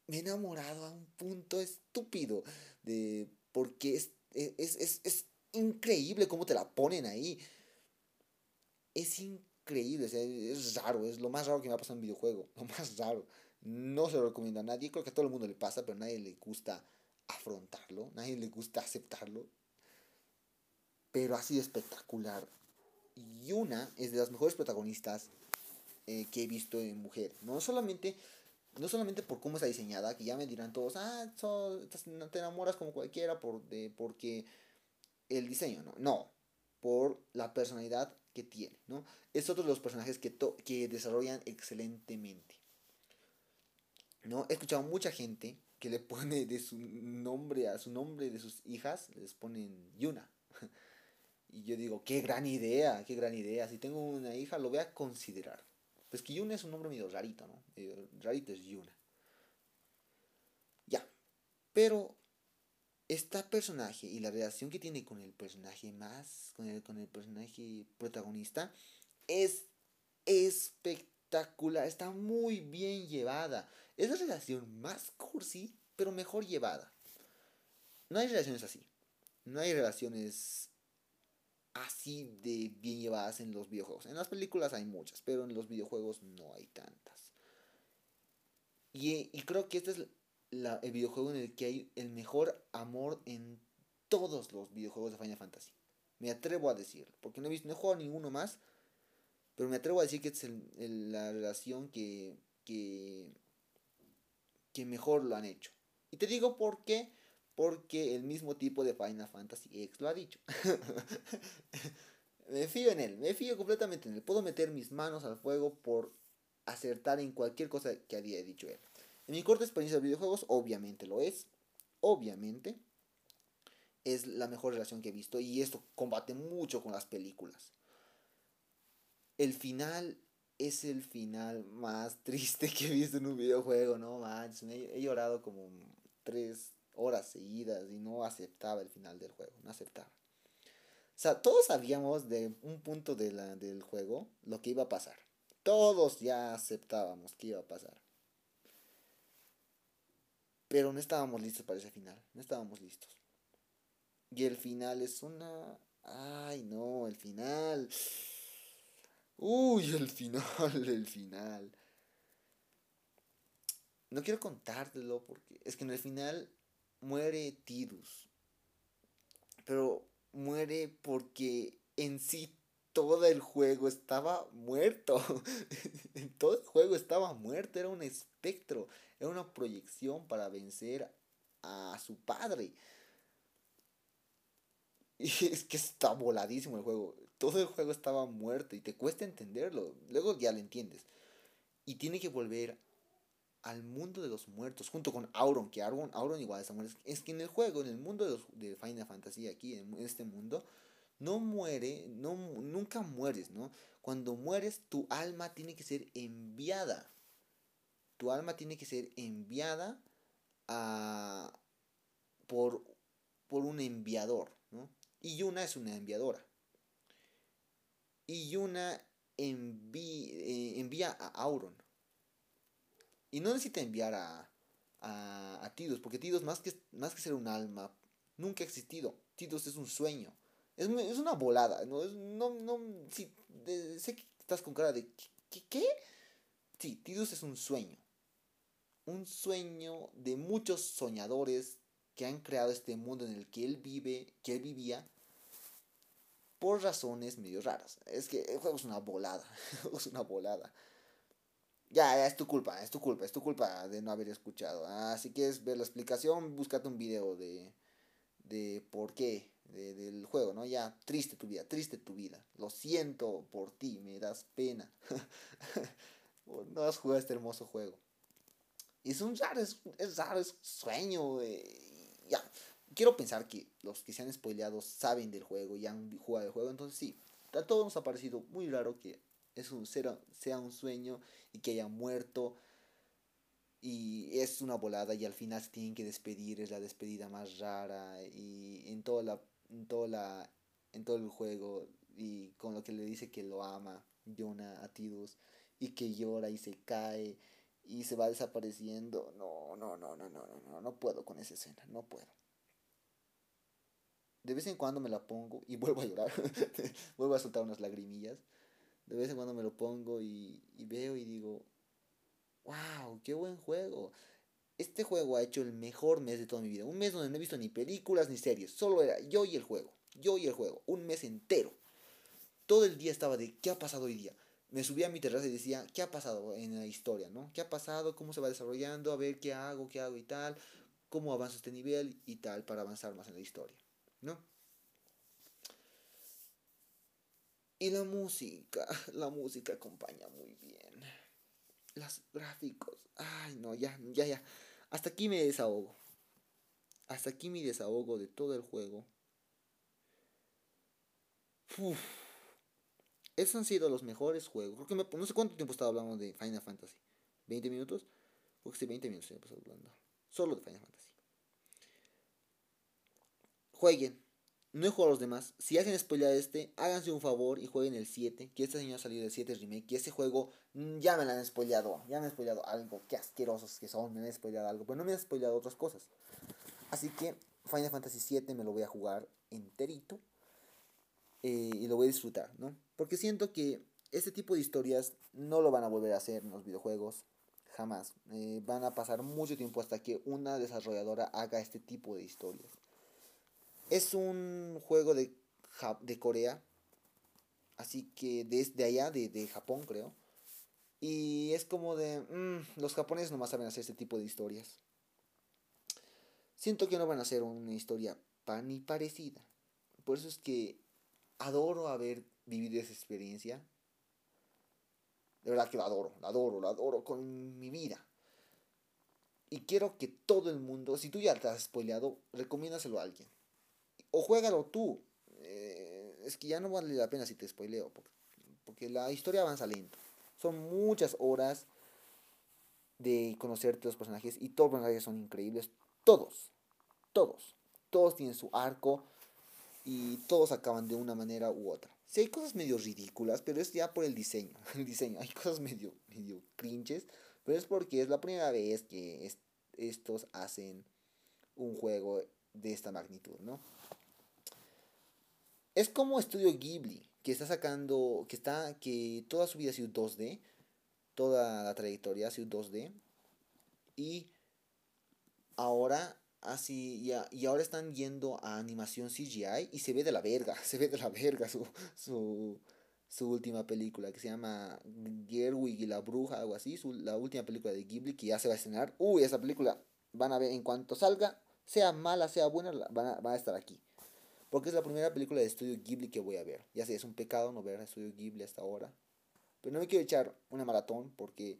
me he enamorado a un punto estúpido. De, porque es, es, es, es increíble cómo te la ponen ahí. Es increíble, o es raro, es lo más raro que me ha pasado en un videojuego. Lo más raro. No se lo recomiendo a nadie, creo que a todo el mundo le pasa, pero nadie le gusta afrontarlo, a nadie le gusta aceptarlo. Pero ha sido espectacular. Yuna es de las mejores protagonistas eh, que he visto en mujer. No solamente, no solamente por cómo está diseñada, que ya me dirán todos, ah, so, te enamoras como cualquiera por, de, porque el diseño, no. No, por la personalidad que tiene, ¿no? Es otro de los personajes que, to que desarrollan excelentemente. ¿No? He escuchado mucha gente que le pone de su nombre a su nombre de sus hijas, les ponen Yuna. Y yo digo, qué gran idea, qué gran idea. Si tengo una hija, lo voy a considerar. Pues que Yuna es un nombre medio rarito, ¿no? Medio rarito es Yuna. Ya. Pero esta personaje y la relación que tiene con el personaje más, con el, con el personaje protagonista, es espectacular. Está muy bien llevada. Es la relación más cursi, pero mejor llevada. No hay relaciones así. No hay relaciones así de bien llevadas en los videojuegos. En las películas hay muchas, pero en los videojuegos no hay tantas. Y, y creo que este es la, el videojuego en el que hay el mejor amor en todos los videojuegos de Final Fantasy. Me atrevo a decirlo, porque no he, visto, no he jugado ninguno más, pero me atrevo a decir que es el, el, la relación que, que, que mejor lo han hecho. Y te digo por qué, porque el mismo tipo de Final Fantasy X lo ha dicho. me fío en él, me fío completamente en él. Puedo meter mis manos al fuego por acertar en cualquier cosa que había dicho él. En mi corta experiencia de videojuegos, obviamente lo es. Obviamente. Es la mejor relación que he visto. Y esto combate mucho con las películas. El final es el final más triste que he visto en un videojuego, ¿no? Manches, he, he llorado como tres horas seguidas y no aceptaba el final del juego, no aceptaba. O sea, todos sabíamos de un punto de la, del juego lo que iba a pasar. Todos ya aceptábamos que iba a pasar. Pero no estábamos listos para ese final. No estábamos listos. Y el final es una... Ay, no, el final. Uy, el final, el final. No quiero contártelo porque es que en el final muere Tidus. Pero muere porque en sí todo el juego estaba muerto. todo el juego estaba muerto. Era un espectro. Era una proyección para vencer a su padre. Y es que está voladísimo el juego. Todo el juego estaba muerto y te cuesta entenderlo. Luego ya lo entiendes. Y tiene que volver al mundo de los muertos junto con Auron, que Auron, Auron igual está muerto. Es que en el juego, en el mundo de, los, de Final Fantasy, aquí en este mundo, no muere, no, nunca mueres, ¿no? Cuando mueres, tu alma tiene que ser enviada. Tu alma tiene que ser enviada a, por, por un enviador, ¿no? Y Yuna es una enviadora. Y Yuna eh, envía a Auron. Y no necesita enviar a, a, Tidus, porque Tidus más que, más que ser un alma, nunca ha existido. Tidus es un sueño. Es, es una volada, ¿no? Es, no, no, sí, sé que estás con cara de ¿qué, ¿qué? Sí, Tidus es un sueño. Un sueño de muchos soñadores que han creado este mundo en el que él vive, que él vivía, por razones medio raras. Es que el juego es una volada, es una volada. Ya, ya, es tu culpa, es tu culpa, es tu culpa de no haber escuchado. Ah, si quieres ver la explicación, búscate un video de, de por qué del juego, ¿no? Ya, triste tu vida, triste tu vida. Lo siento por ti, me das pena. no has jugado este hermoso juego. Es un raro, es, raro, es sueño. ya, quiero pensar que los que se han spoileado saben del juego y han jugado el juego. Entonces sí, a todos nos ha parecido muy raro que es un, sea, sea un sueño y que haya muerto y es una volada y al final se tienen que despedir, es la despedida más rara y en toda la en toda la en todo el juego y con lo que le dice que lo ama Jonah a Tidus y que llora y se cae y se va desapareciendo. No, no, no, no, no, no, no, no puedo con esa escena, no puedo. De vez en cuando me la pongo y vuelvo a llorar, vuelvo a soltar unas lagrimillas. De vez en cuando me lo pongo y, y veo y digo, wow, qué buen juego. Este juego ha hecho el mejor mes de toda mi vida. Un mes donde no he visto ni películas ni series. Solo era yo y el juego. Yo y el juego. Un mes entero. Todo el día estaba de ¿qué ha pasado hoy día? Me subía a mi terraza y decía ¿qué ha pasado en la historia? ¿no? ¿Qué ha pasado? ¿Cómo se va desarrollando? A ver qué hago, qué hago y tal. ¿Cómo avanzo este nivel y tal para avanzar más en la historia? ¿No? Y la música, la música acompaña muy bien. Los gráficos, ay no, ya, ya, ya. Hasta aquí me desahogo. Hasta aquí mi desahogo de todo el juego. Esos han sido los mejores juegos. Creo que no sé cuánto tiempo estaba hablando de Final Fantasy. ¿20 minutos? Porque sí, 20 minutos hablando. Solo de Final Fantasy. Jueguen no he jugado a los demás. Si hacen spoiler este, háganse un favor y jueguen el 7. Que este año ha salido el 7 remake. Y ese juego mm, ya me lo han spoileado. Ya me han spoileado algo. Qué asquerosos que son. Me han spoileado algo. Pero no me han spoileado otras cosas. Así que Final Fantasy 7 me lo voy a jugar enterito. Eh, y lo voy a disfrutar, ¿no? Porque siento que este tipo de historias no lo van a volver a hacer en los videojuegos. Jamás. Eh, van a pasar mucho tiempo hasta que una desarrolladora haga este tipo de historias. Es un juego de, de Corea. Así que desde allá, de, de Japón creo. Y es como de... Mm, los japoneses nomás saben hacer este tipo de historias. siento que no van a ser una historia ni parecida. Por eso es que adoro haber vivido esa experiencia. De verdad que lo adoro, lo adoro, lo adoro con mi vida. Y quiero que todo el mundo, si tú ya te has spoileado, recomiéndaselo a alguien. O juégalo tú. Eh, es que ya no vale la pena si te spoileo. Porque, porque la historia avanza lento. Son muchas horas de conocerte los personajes. Y todos los personajes son increíbles. Todos. Todos. Todos tienen su arco. Y todos acaban de una manera u otra. Sí, hay cosas medio ridículas, pero es ya por el diseño. El diseño. Hay cosas medio, medio cringes. Pero es porque es la primera vez que estos hacen un juego de esta magnitud, ¿no? Es como Estudio Ghibli, que está sacando, que está, que toda su vida ha sido 2D, toda la trayectoria ha sido 2D, y ahora así, y, y ahora están yendo a animación CGI y se ve de la verga, se ve de la verga su, su, su última película que se llama Gerwig y la bruja, algo así, su, la última película de Ghibli que ya se va a estrenar. Uy, esa película van a ver en cuanto salga, sea mala, sea buena, van a, van a estar aquí. Porque es la primera película de estudio Ghibli que voy a ver. Ya sé, es un pecado no ver estudio Ghibli hasta ahora. Pero no me quiero echar una maratón porque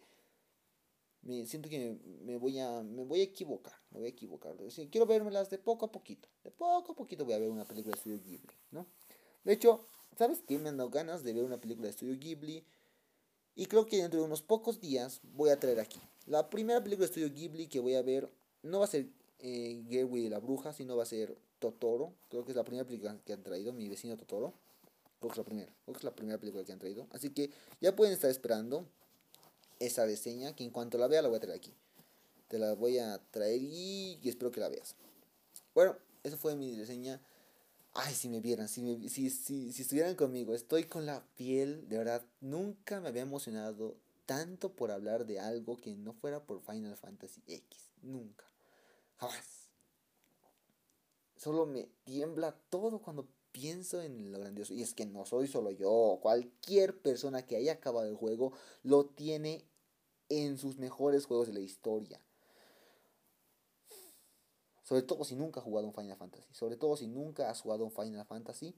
me siento que me voy a me voy a equivocar, me voy a equivocar. quiero vermelas de poco a poquito. De poco a poquito voy a ver una película de estudio Ghibli, ¿no? De hecho, ¿Sabes qué? Me han dado ganas de ver una película de estudio Ghibli. Y creo que dentro de unos pocos días voy a traer aquí. La primera película de estudio Ghibli que voy a ver no va a ser eh, y la bruja, sino va a ser Totoro. Creo que es la primera película que han traído, mi vecino Totoro. Creo que es la primera. Creo que es la primera película que han traído. Así que ya pueden estar esperando esa reseña, que en cuanto la vea la voy a traer aquí. Te la voy a traer y espero que la veas. Bueno, esa fue mi reseña Ay, si me vieran, si, si, si, si estuvieran conmigo, estoy con la piel, de verdad, nunca me había emocionado tanto por hablar de algo que no fuera por Final Fantasy X. Nunca. Jamás. Solo me tiembla todo cuando pienso en lo grandioso. Y es que no soy solo yo. Cualquier persona que haya acabado el juego lo tiene en sus mejores juegos de la historia. Sobre todo si nunca has jugado un Final Fantasy. Sobre todo si nunca has jugado un Final Fantasy.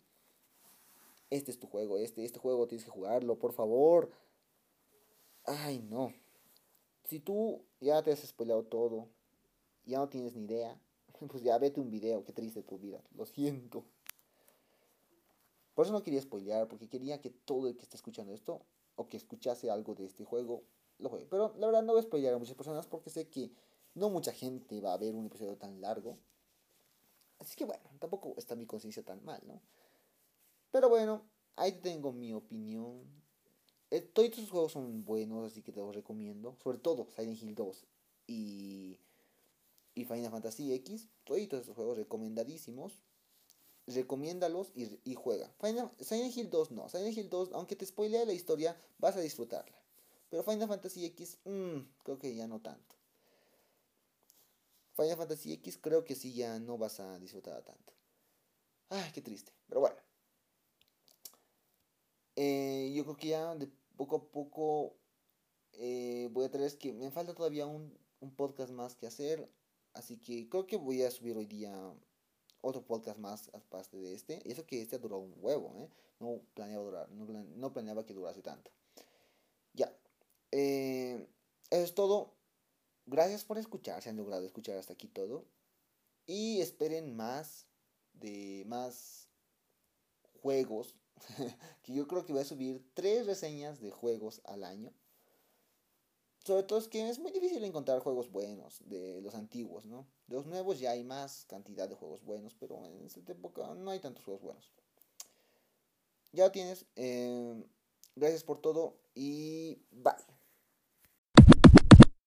Este es tu juego. Este, este juego tienes que jugarlo, por favor. Ay, no. Si tú ya te has spoilado todo. Ya no tienes ni idea. Pues ya vete un video. Qué triste tu vida. Lo siento. Por eso no quería spoilear. Porque quería que todo el que esté escuchando esto. O que escuchase algo de este juego. Lo juegue. Pero la verdad no voy a spoilear a muchas personas. Porque sé que no mucha gente va a ver un episodio tan largo. Así que bueno, tampoco está mi conciencia tan mal, ¿no? Pero bueno, ahí tengo mi opinión. Eh, todos estos juegos son buenos, así que te los recomiendo. Sobre todo Silent Hill 2 y, y Final Fantasy X. Todos estos juegos recomendadísimos. Recomiéndalos y, y juega. Final, Silent Hill 2 no. Silent Hill 2, aunque te spoilea la historia, vas a disfrutarla. Pero Final Fantasy X, mmm, creo que ya no tanto. Final Fantasy X creo que sí ya no vas a disfrutar tanto. Ay, qué triste. Pero bueno. Eh, yo creo que ya de poco a poco eh, voy a traer que me falta todavía un, un, podcast más que hacer. Así que creo que voy a subir hoy día otro podcast más aparte de este. Y eso que este durado un huevo, ¿eh? No planeaba durar, no, planeaba que durase tanto. Ya. Eh, eso es todo. Gracias por escuchar, se han logrado escuchar hasta aquí todo. Y esperen más de más juegos. que yo creo que voy a subir tres reseñas de juegos al año. Sobre todo es que es muy difícil encontrar juegos buenos de los antiguos, ¿no? De los nuevos ya hay más cantidad de juegos buenos, pero en esta época no hay tantos juegos buenos. Ya lo tienes. Eh, gracias por todo y bye.